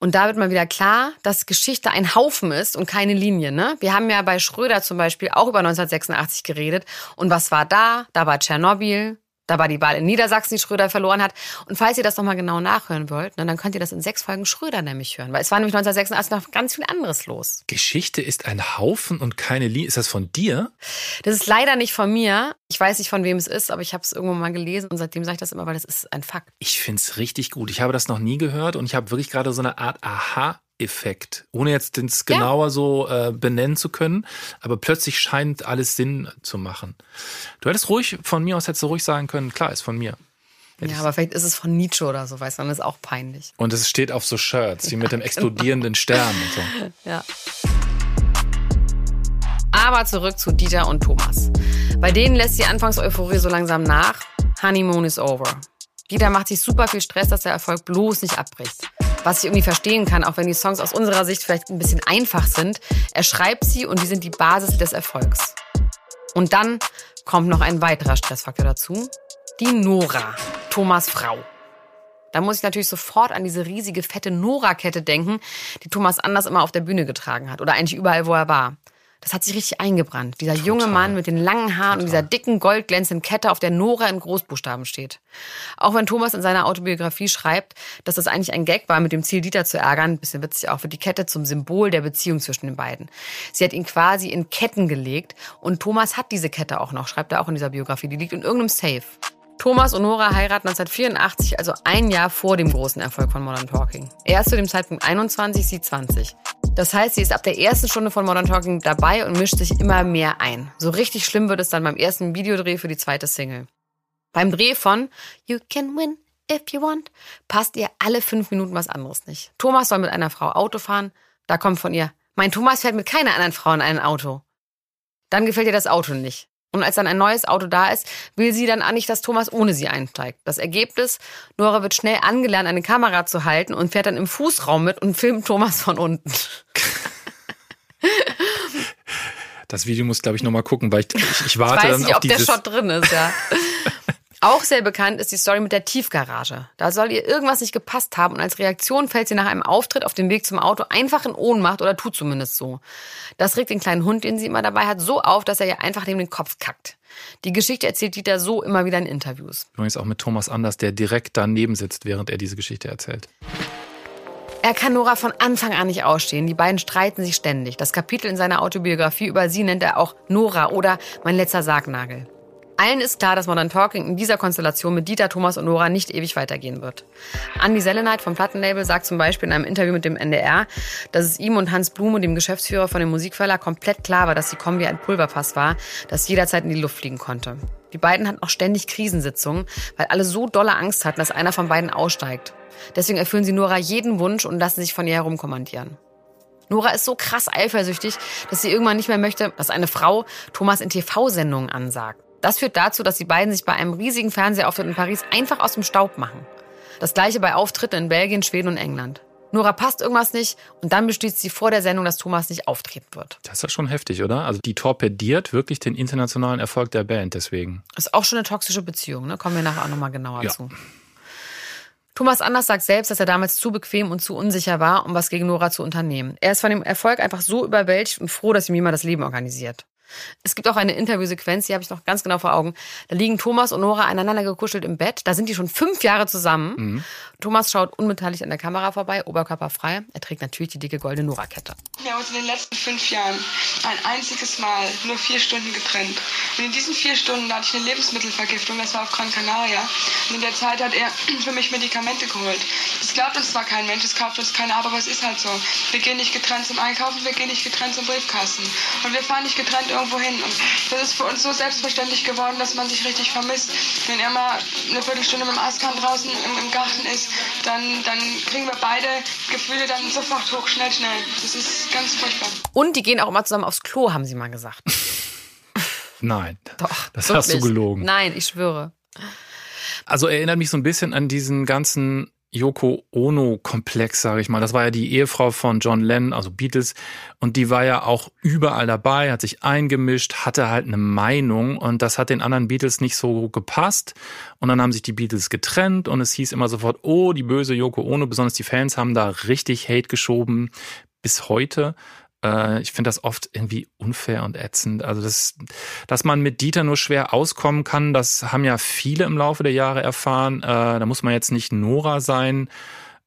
Und da wird mal wieder klar, dass Geschichte ein Haufen ist und keine Linie. Ne? Wir haben ja bei Schröder zum Beispiel auch über 1986 geredet. Und was war da? Da war Tschernobyl, da war die Wahl in Niedersachsen, die Schröder verloren hat. Und falls ihr das nochmal genau nachhören wollt, ne, dann könnt ihr das in sechs Folgen Schröder nämlich hören. Weil es war nämlich 1986 noch ganz viel anderes los. Geschichte ist ein Haufen und keine Linie. Ist das von dir? Das ist leider nicht von mir. Ich weiß nicht, von wem es ist, aber ich habe es irgendwo mal gelesen und seitdem sage ich das immer, weil das ist ein Fakt. Ich finde es richtig gut. Ich habe das noch nie gehört und ich habe wirklich gerade so eine Art Aha Effekt, ohne jetzt das genauer ja. so äh, benennen zu können, aber plötzlich scheint alles Sinn zu machen. Du hättest ruhig, von mir aus hättest du ruhig sagen können, klar, ist von mir. Hätte ja, aber vielleicht ist es von Nietzsche oder so, weißt du, dann ist auch peinlich. Und es steht auf so Shirts, wie mit dem explodierenden Stern und so. Ja. Aber zurück zu Dieter und Thomas. Bei denen lässt die Anfangseuphorie so langsam nach. Honeymoon is over. Dieter macht sich super viel Stress, dass der Erfolg bloß nicht abbricht was ich irgendwie verstehen kann, auch wenn die Songs aus unserer Sicht vielleicht ein bisschen einfach sind. Er schreibt sie und die sind die Basis des Erfolgs. Und dann kommt noch ein weiterer Stressfaktor dazu. Die Nora, Thomas Frau. Da muss ich natürlich sofort an diese riesige, fette Nora-Kette denken, die Thomas Anders immer auf der Bühne getragen hat oder eigentlich überall, wo er war. Das hat sich richtig eingebrannt. Dieser Total. junge Mann mit den langen Haaren Total. und dieser dicken, goldglänzenden Kette, auf der Nora in Großbuchstaben steht. Auch wenn Thomas in seiner Autobiografie schreibt, dass das eigentlich ein Gag war, mit dem Ziel, Dieter zu ärgern, bisschen witzig auch, wird die Kette zum Symbol der Beziehung zwischen den beiden. Sie hat ihn quasi in Ketten gelegt und Thomas hat diese Kette auch noch, schreibt er auch in dieser Biografie. Die liegt in irgendeinem Safe. Thomas und Nora heiraten 1984, also ein Jahr vor dem großen Erfolg von Modern Talking. Er ist zu dem Zeitpunkt 21, sie 20. Das heißt, sie ist ab der ersten Stunde von Modern Talking dabei und mischt sich immer mehr ein. So richtig schlimm wird es dann beim ersten Videodreh für die zweite Single. Beim Dreh von You Can Win If You Want passt ihr alle fünf Minuten was anderes nicht. Thomas soll mit einer Frau Auto fahren. Da kommt von ihr, mein Thomas fährt mit keiner anderen Frau in ein Auto. Dann gefällt ihr das Auto nicht. Und als dann ein neues Auto da ist, will sie dann an nicht, dass Thomas ohne sie einsteigt. Das Ergebnis, Nora wird schnell angelernt, eine Kamera zu halten und fährt dann im Fußraum mit und filmt Thomas von unten. Das Video muss, glaube ich, nochmal gucken, weil ich, ich, ich warte ich weiß dann nicht, auf ob dieses... der Shot drin ist, ja. Auch sehr bekannt ist die Story mit der Tiefgarage. Da soll ihr irgendwas nicht gepasst haben und als Reaktion fällt sie nach einem Auftritt auf dem Weg zum Auto einfach in Ohnmacht oder tut zumindest so. Das regt den kleinen Hund, den sie immer dabei hat, so auf, dass er ihr einfach neben den Kopf kackt. Die Geschichte erzählt Dieter so immer wieder in Interviews. Übrigens auch mit Thomas Anders, der direkt daneben sitzt, während er diese Geschichte erzählt. Er kann Nora von Anfang an nicht ausstehen. Die beiden streiten sich ständig. Das Kapitel in seiner Autobiografie über sie nennt er auch Nora oder mein letzter Sargnagel. Allen ist klar, dass Modern Talking in dieser Konstellation mit Dieter, Thomas und Nora nicht ewig weitergehen wird. Andy Selenite vom Plattenlabel sagt zum Beispiel in einem Interview mit dem NDR, dass es ihm und Hans Blume, dem Geschäftsführer von dem Musikverlag, komplett klar war, dass die Kombi ein Pulverfass war, das jederzeit in die Luft fliegen konnte. Die beiden hatten auch ständig Krisensitzungen, weil alle so dolle Angst hatten, dass einer von beiden aussteigt. Deswegen erfüllen sie Nora jeden Wunsch und lassen sich von ihr herumkommandieren. Nora ist so krass eifersüchtig, dass sie irgendwann nicht mehr möchte, dass eine Frau Thomas in TV-Sendungen ansagt. Das führt dazu, dass die beiden sich bei einem riesigen Fernsehauftritt in Paris einfach aus dem Staub machen. Das gleiche bei Auftritten in Belgien, Schweden und England. Nora passt irgendwas nicht und dann beschließt sie vor der Sendung, dass Thomas nicht auftreten wird. Das ist ja schon heftig, oder? Also die torpediert wirklich den internationalen Erfolg der Band deswegen. Ist auch schon eine toxische Beziehung, ne? Kommen wir nachher auch nochmal genauer ja. zu. Thomas Anders sagt selbst, dass er damals zu bequem und zu unsicher war, um was gegen Nora zu unternehmen. Er ist von dem Erfolg einfach so überwältigt und froh, dass ihm jemand das Leben organisiert. Es gibt auch eine Interviewsequenz, die habe ich noch ganz genau vor Augen. Da liegen Thomas und Nora aneinander gekuschelt im Bett. Da sind die schon fünf Jahre zusammen. Mhm. Thomas schaut unbeteiligt an der Kamera vorbei, oberkörperfrei. Er trägt natürlich die dicke goldene Nora-Kette. Wir haben uns in den letzten fünf Jahren ein einziges Mal nur vier Stunden getrennt. Und in diesen vier Stunden hatte ich eine Lebensmittelvergiftung, das war auf Gran Canaria. Und in der Zeit hat er für mich Medikamente geholt. Das glaubt uns zwar kein Mensch, es kauft uns keiner ab, aber es ist halt so. Wir gehen nicht getrennt zum Einkaufen, wir gehen nicht getrennt zum Briefkasten. Und wir fahren nicht getrennt irgendwo hin. Und das ist für uns so selbstverständlich geworden, dass man sich richtig vermisst. Wenn er mal eine Viertelstunde mit dem Eiskann draußen im, im Garten ist, dann, dann kriegen wir beide Gefühle dann sofort hoch, schnell, schnell. Das ist ganz furchtbar. Und die gehen auch immer zusammen aufs Klo, haben sie mal gesagt. Nein. Doch. Das wirklich. hast du gelogen. Nein, ich schwöre. Also erinnert mich so ein bisschen an diesen ganzen Yoko Ono-Komplex, sage ich mal. Das war ja die Ehefrau von John Lennon, also Beatles. Und die war ja auch überall dabei, hat sich eingemischt, hatte halt eine Meinung. Und das hat den anderen Beatles nicht so gepasst. Und dann haben sich die Beatles getrennt und es hieß immer sofort, oh, die böse Yoko Ono. Besonders die Fans haben da richtig Hate geschoben bis heute. Äh, ich finde das oft irgendwie unfair und ätzend. Also das, dass man mit Dieter nur schwer auskommen kann, das haben ja viele im Laufe der Jahre erfahren. Äh, da muss man jetzt nicht Nora sein.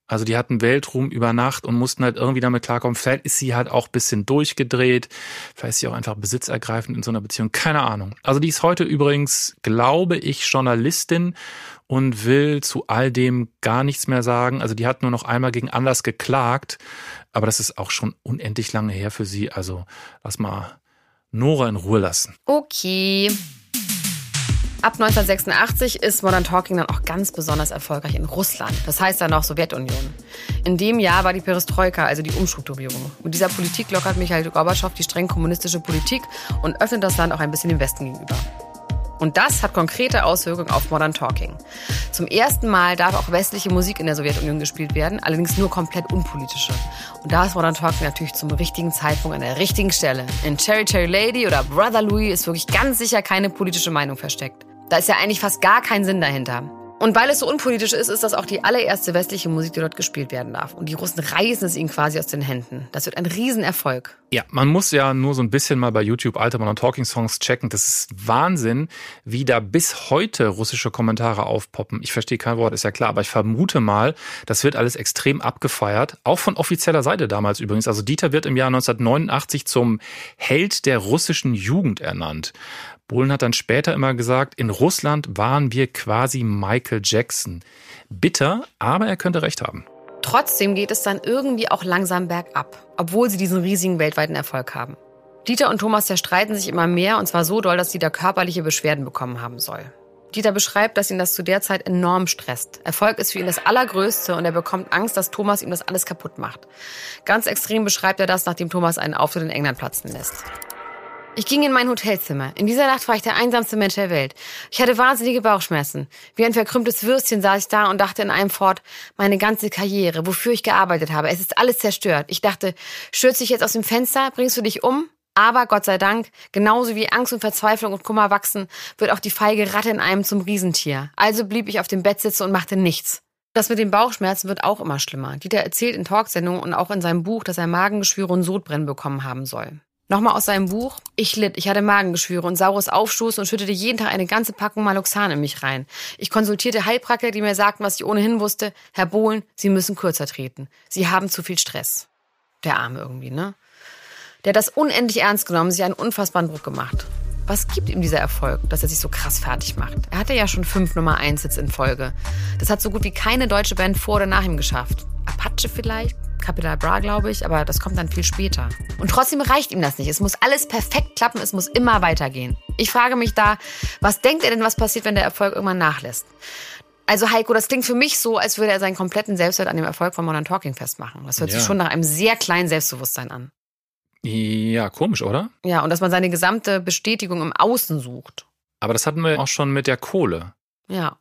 Also die hatten Weltruhm über Nacht und mussten halt irgendwie damit klarkommen. Vielleicht ist sie halt auch bisschen durchgedreht. Vielleicht ist sie auch einfach besitzergreifend in so einer Beziehung. Keine Ahnung. Also die ist heute übrigens, glaube ich, Journalistin und will zu all dem gar nichts mehr sagen. Also die hat nur noch einmal gegen Anlass geklagt. Aber das ist auch schon unendlich lange her für sie. Also lass mal Nora in Ruhe lassen. Okay. Ab 1986 ist Modern Talking dann auch ganz besonders erfolgreich in Russland. Das heißt dann auch Sowjetunion. In dem Jahr war die Perestroika, also die Umstrukturierung. Mit dieser Politik lockert Michael Gorbatschow die streng kommunistische Politik und öffnet das Land auch ein bisschen dem Westen gegenüber. Und das hat konkrete Auswirkungen auf Modern Talking. Zum ersten Mal darf auch westliche Musik in der Sowjetunion gespielt werden, allerdings nur komplett unpolitische. Und da ist Modern Talking natürlich zum richtigen Zeitpunkt an der richtigen Stelle. In Cherry Cherry Lady oder Brother Louis ist wirklich ganz sicher keine politische Meinung versteckt. Da ist ja eigentlich fast gar kein Sinn dahinter. Und weil es so unpolitisch ist, ist das auch die allererste westliche Musik, die dort gespielt werden darf. Und die Russen reißen es ihnen quasi aus den Händen. Das wird ein Riesenerfolg. Ja, man muss ja nur so ein bisschen mal bei YouTube alte Modern Talking Songs checken. Das ist Wahnsinn, wie da bis heute russische Kommentare aufpoppen. Ich verstehe kein Wort, ist ja klar, aber ich vermute mal, das wird alles extrem abgefeiert. Auch von offizieller Seite damals übrigens. Also Dieter wird im Jahr 1989 zum Held der russischen Jugend ernannt. Bohlen hat dann später immer gesagt, in Russland waren wir quasi Michael Jackson. Bitter, aber er könnte recht haben. Trotzdem geht es dann irgendwie auch langsam bergab, obwohl sie diesen riesigen weltweiten Erfolg haben. Dieter und Thomas zerstreiten sich immer mehr und zwar so doll, dass Dieter körperliche Beschwerden bekommen haben soll. Dieter beschreibt, dass ihn das zu der Zeit enorm stresst. Erfolg ist für ihn das Allergrößte und er bekommt Angst, dass Thomas ihm das alles kaputt macht. Ganz extrem beschreibt er das, nachdem Thomas einen Auftritt in England platzen lässt. Ich ging in mein Hotelzimmer. In dieser Nacht war ich der einsamste Mensch der Welt. Ich hatte wahnsinnige Bauchschmerzen. Wie ein verkrümmtes Würstchen saß ich da und dachte in einem fort, meine ganze Karriere, wofür ich gearbeitet habe, es ist alles zerstört. Ich dachte, stürze ich jetzt aus dem Fenster, bringst du dich um? Aber Gott sei Dank, genauso wie Angst und Verzweiflung und Kummer wachsen, wird auch die feige Ratte in einem zum Riesentier. Also blieb ich auf dem Bett sitzen und machte nichts. Das mit den Bauchschmerzen wird auch immer schlimmer. Dieter erzählt in Talksendungen und auch in seinem Buch, dass er Magengeschwüre und Sodbrennen bekommen haben soll. Nochmal aus seinem Buch. Ich litt, ich hatte Magengeschwüre und saures Aufstoßen und schüttete jeden Tag eine ganze Packung Maloxan in mich rein. Ich konsultierte Heilpraktiker, die mir sagten, was ich ohnehin wusste. Herr Bohlen, Sie müssen kürzer treten. Sie haben zu viel Stress. Der Arme irgendwie, ne? Der hat das unendlich ernst genommen, sich einen unfassbaren Druck gemacht. Was gibt ihm dieser Erfolg, dass er sich so krass fertig macht? Er hatte ja schon fünf Nummer 1 Sitz in Folge. Das hat so gut wie keine deutsche Band vor oder nach ihm geschafft. Apache vielleicht? Capital Bra, glaube ich, aber das kommt dann viel später. Und trotzdem reicht ihm das nicht. Es muss alles perfekt klappen, es muss immer weitergehen. Ich frage mich da, was denkt er denn, was passiert, wenn der Erfolg irgendwann nachlässt? Also Heiko, das klingt für mich so, als würde er seinen kompletten Selbstwert an dem Erfolg von Modern Talking festmachen. Das hört ja. sich schon nach einem sehr kleinen Selbstbewusstsein an. Ja, komisch, oder? Ja, und dass man seine gesamte Bestätigung im Außen sucht. Aber das hatten wir auch schon mit der Kohle. Ja.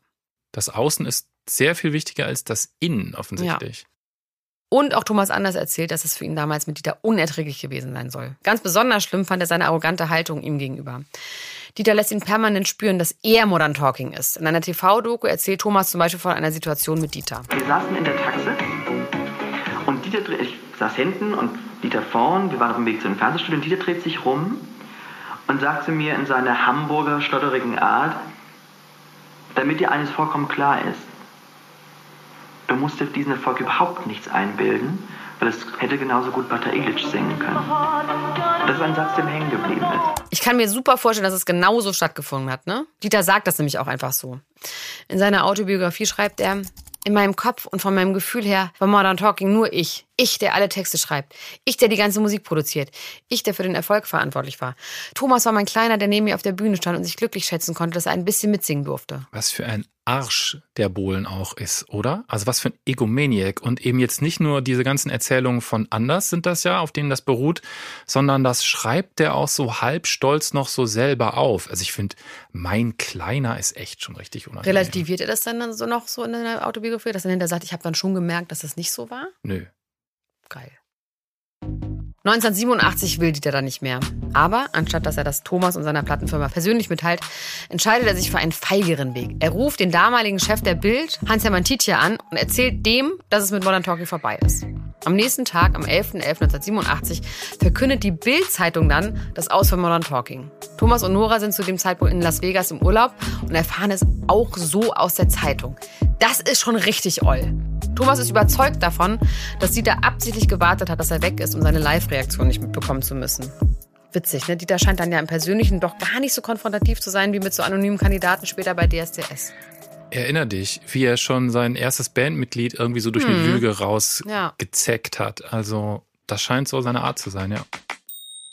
Das Außen ist sehr viel wichtiger als das Innen offensichtlich. Ja. Und auch Thomas Anders erzählt, dass es für ihn damals mit Dieter unerträglich gewesen sein soll. Ganz besonders schlimm fand er seine arrogante Haltung ihm gegenüber. Dieter lässt ihn permanent spüren, dass er Modern Talking ist. In einer TV-Doku erzählt Thomas zum Beispiel von einer Situation mit Dieter. Wir saßen in der Taxe und Dieter, ich saß hinten und Dieter vorn, wir waren auf dem Weg zu einem Fernsehstudio und Dieter dreht sich rum und sagte mir in seiner Hamburger stotterigen Art, damit dir eines vollkommen klar ist, du musst dir diesen Erfolg überhaupt nichts einbilden, weil es hätte genauso gut Bata Ilic singen können. Das ist ein Satz, der hängen geblieben ist. Ich kann mir super vorstellen, dass es genauso stattgefunden hat. Ne? Dieter sagt das nämlich auch einfach so. In seiner Autobiografie schreibt er, in meinem Kopf und von meinem Gefühl her war Modern Talking nur ich. Ich, der alle Texte schreibt. Ich, der die ganze Musik produziert. Ich, der für den Erfolg verantwortlich war. Thomas war mein Kleiner, der neben mir auf der Bühne stand und sich glücklich schätzen konnte, dass er ein bisschen mitsingen durfte. Was für ein Arsch der Bohlen auch ist, oder? Also was für ein Egomaniac. Und eben jetzt nicht nur diese ganzen Erzählungen von Anders sind das ja, auf denen das beruht, sondern das schreibt der auch so halb stolz noch so selber auf. Also ich finde, mein Kleiner ist echt schon richtig unangenehm. Relativiert er das dann so noch so in der Autobiografie, dass er hinterher sagt, ich habe dann schon gemerkt, dass das nicht so war? Nö. Geil. 1987 will Dieter dann nicht mehr. Aber anstatt dass er das Thomas und seiner Plattenfirma persönlich mitteilt, entscheidet er sich für einen feigeren Weg. Er ruft den damaligen Chef der Bild, Hans-Hermann Tietje, an und erzählt dem, dass es mit Modern Talking vorbei ist. Am nächsten Tag, am 11.11.1987, verkündet die Bild-Zeitung dann das Aus von Modern Talking. Thomas und Nora sind zu dem Zeitpunkt in Las Vegas im Urlaub und erfahren es auch so aus der Zeitung. Das ist schon richtig oll. Thomas ist überzeugt davon, dass Dieter absichtlich gewartet hat, dass er weg ist, um seine Live-Reaktion nicht mitbekommen zu müssen. Witzig, ne? Dieter scheint dann ja im Persönlichen doch gar nicht so konfrontativ zu sein wie mit so anonymen Kandidaten später bei DSDS. Erinner dich, wie er schon sein erstes Bandmitglied irgendwie so durch eine Hm. Lüge Ja. rausgezeckt hat. Also, das scheint so seine Art zu sein, ja.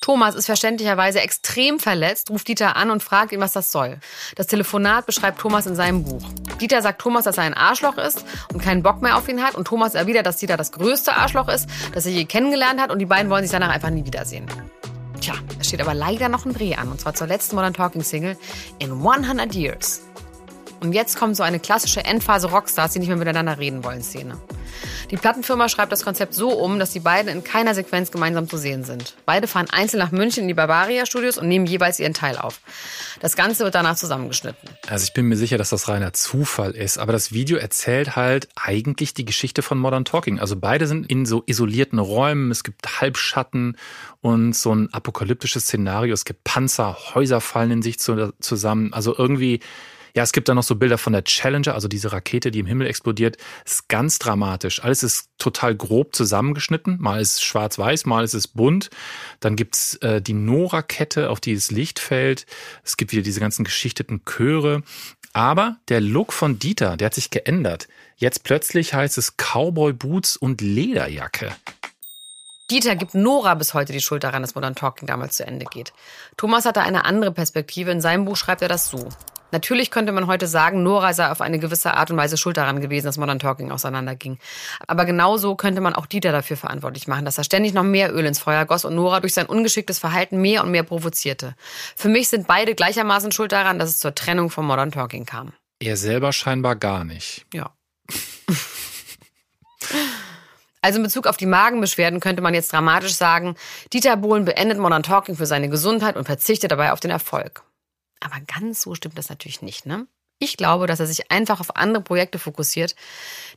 Thomas ist verständlicherweise extrem verletzt, ruft Dieter an und fragt ihn, was das soll. Das Telefonat beschreibt Thomas in seinem Buch. Dieter sagt Thomas, dass er ein Arschloch ist und keinen Bock mehr auf ihn hat. Und Thomas erwidert, dass Dieter das größte Arschloch ist, das er je kennengelernt hat. Und die beiden wollen sich danach einfach nie wiedersehen. Tja, es steht aber leider noch ein Dreh an. Und zwar zur letzten Modern Talking Single in 100 Years. Und jetzt kommt so eine klassische Endphase Rockstars, die nicht mehr miteinander reden wollen, Szene. Die Plattenfirma schreibt das Konzept so um, dass die beiden in keiner Sequenz gemeinsam zu sehen sind. Beide fahren einzeln nach München in die Barbaria Studios und nehmen jeweils ihren Teil auf. Das Ganze wird danach zusammengeschnitten. Also ich bin mir sicher, dass das reiner Zufall ist, aber das Video erzählt halt eigentlich die Geschichte von Modern Talking. Also beide sind in so isolierten Räumen, es gibt Halbschatten und so ein apokalyptisches Szenario. Es gibt Panzer, Häuser fallen in sich zu, zusammen. Also irgendwie, ja, es gibt da noch so Bilder von der Challenger, also diese Rakete, die im Himmel explodiert. Ist ganz dramatisch. Alles ist total grob zusammengeschnitten. Mal ist es schwarz-weiß, mal ist es bunt. Dann gibt's äh, die No-Rakette, auf die das Licht fällt. Es gibt wieder diese ganzen geschichteten Chöre. Aber der Look von Dieter, der hat sich geändert. Jetzt plötzlich heißt es Cowboy-Boots und Lederjacke. Dieter gibt Nora bis heute die Schuld daran, dass Modern Talking damals zu Ende geht. Thomas hatte eine andere Perspektive. In seinem Buch schreibt er das so. Natürlich könnte man heute sagen, Nora sei auf eine gewisse Art und Weise schuld daran gewesen, dass Modern Talking auseinanderging. Aber genauso könnte man auch Dieter dafür verantwortlich machen, dass er ständig noch mehr Öl ins Feuer goss und Nora durch sein ungeschicktes Verhalten mehr und mehr provozierte. Für mich sind beide gleichermaßen schuld daran, dass es zur Trennung von Modern Talking kam. Er selber scheinbar gar nicht. Ja. Also in Bezug auf die Magenbeschwerden könnte man jetzt dramatisch sagen, Dieter Bohlen beendet Modern Talking für seine Gesundheit und verzichtet dabei auf den Erfolg. Aber ganz so stimmt das natürlich nicht, ne? Ich glaube, dass er sich einfach auf andere Projekte fokussiert,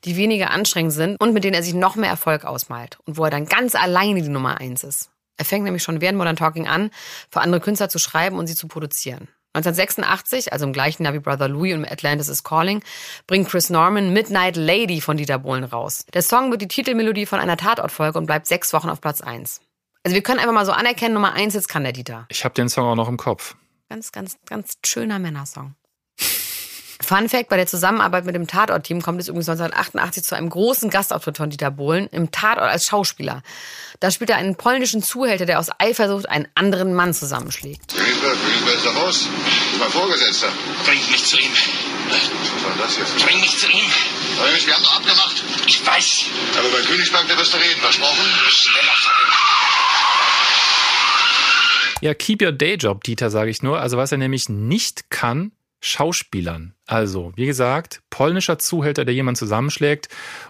die weniger anstrengend sind und mit denen er sich noch mehr Erfolg ausmalt und wo er dann ganz alleine die Nummer eins ist. Er fängt nämlich schon während Modern Talking an, für andere Künstler zu schreiben und sie zu produzieren. 1986, also im gleichen Jahr wie Brother Louis und Atlantis is Calling, bringt Chris Norman Midnight Lady von Dieter Bohlen raus. Der Song wird die Titelmelodie von einer Tatortfolge und bleibt sechs Wochen auf Platz eins. Also wir können einfach mal so anerkennen, Nummer eins jetzt kann der Dieter. Ich habe den Song auch noch im Kopf. Ganz, ganz, ganz schöner Männersong. Fun Fact, bei der Zusammenarbeit mit dem Tatort-Team kommt es übrigens 1988 zu einem großen Gastauftritt von Dieter Bohlen im Tatort als Schauspieler. Da spielt er einen polnischen Zuhälter, der aus Eifersucht einen anderen Mann zusammenschlägt. Wilsberg, Wilsberg ist der Boss. Ist mein Vorgesetzter. Bring mich zu ihm. Was war das jetzt? Bring mich zu ihm. Wir haben doch abgemacht. Ich weiß. Aber bei Königsbank, da wirst du reden, versprochen? Schneller. Ja, keep your day job, Dieter, sage ich nur. Also was er nämlich nicht kann, Schauspielern. Also, wie gesagt, polnischer Zuhälter, der jemanden zusammenschlägt.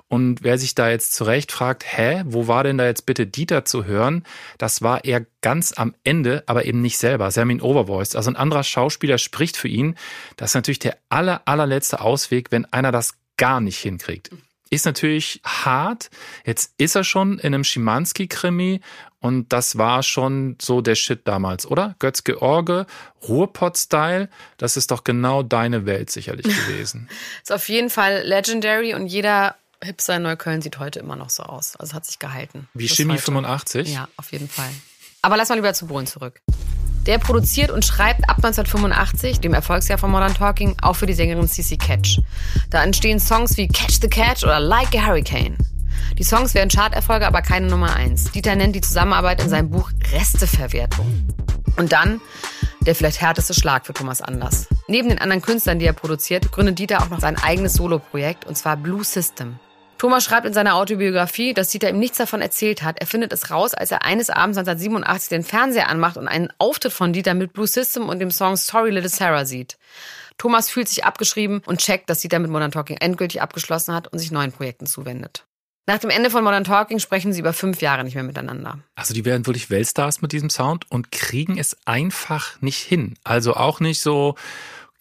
Und wer sich da jetzt zurecht fragt, hä, wo war denn da jetzt bitte Dieter zu hören? Das war er ganz am Ende, aber eben nicht selber. Sie haben ihn overvoiced. Also ein anderer Schauspieler spricht für ihn. Das ist natürlich der aller, allerletzte Ausweg, wenn einer das gar nicht hinkriegt. Ist natürlich hart. Jetzt ist er schon in einem Schimanski-Krimi und das war schon so der Shit damals, oder? Götz-George, Ruhrpott-Style, das ist doch genau deine Welt sicherlich gewesen. Ist auf jeden Fall legendary und jeder Hipster in Neukölln sieht heute immer noch so aus. Also hat sich gehalten. Wie Chemie heute. 85? Ja, auf jeden Fall. Aber lass mal lieber zu Bohlen zurück. Der produziert und schreibt ab 1985, dem Erfolgsjahr von Modern Talking, auch für die Sängerin CC Catch. Da entstehen Songs wie Catch the Catch oder Like a Hurricane. Die Songs werden Charterfolge, aber keine Nummer eins. Dieter nennt die Zusammenarbeit in seinem Buch Resteverwertung. Und dann der vielleicht härteste Schlag für Thomas Anders. Neben den anderen Künstlern, die er produziert, gründet Dieter auch noch sein eigenes Soloprojekt, und zwar Blue System. Thomas schreibt in seiner Autobiografie, dass Dieter ihm nichts davon erzählt hat. Er findet es raus, als er eines Abends 1987 den Fernseher anmacht und einen Auftritt von Dieter mit Blue System und dem Song Sorry Little Sarah sieht. Thomas fühlt sich abgeschrieben und checkt, dass Dieter mit Modern Talking endgültig abgeschlossen hat und sich neuen Projekten zuwendet. Nach dem Ende von Modern Talking sprechen sie über fünf Jahre nicht mehr miteinander. Also die werden wirklich Weltstars mit diesem Sound und kriegen es einfach nicht hin. Also auch nicht so,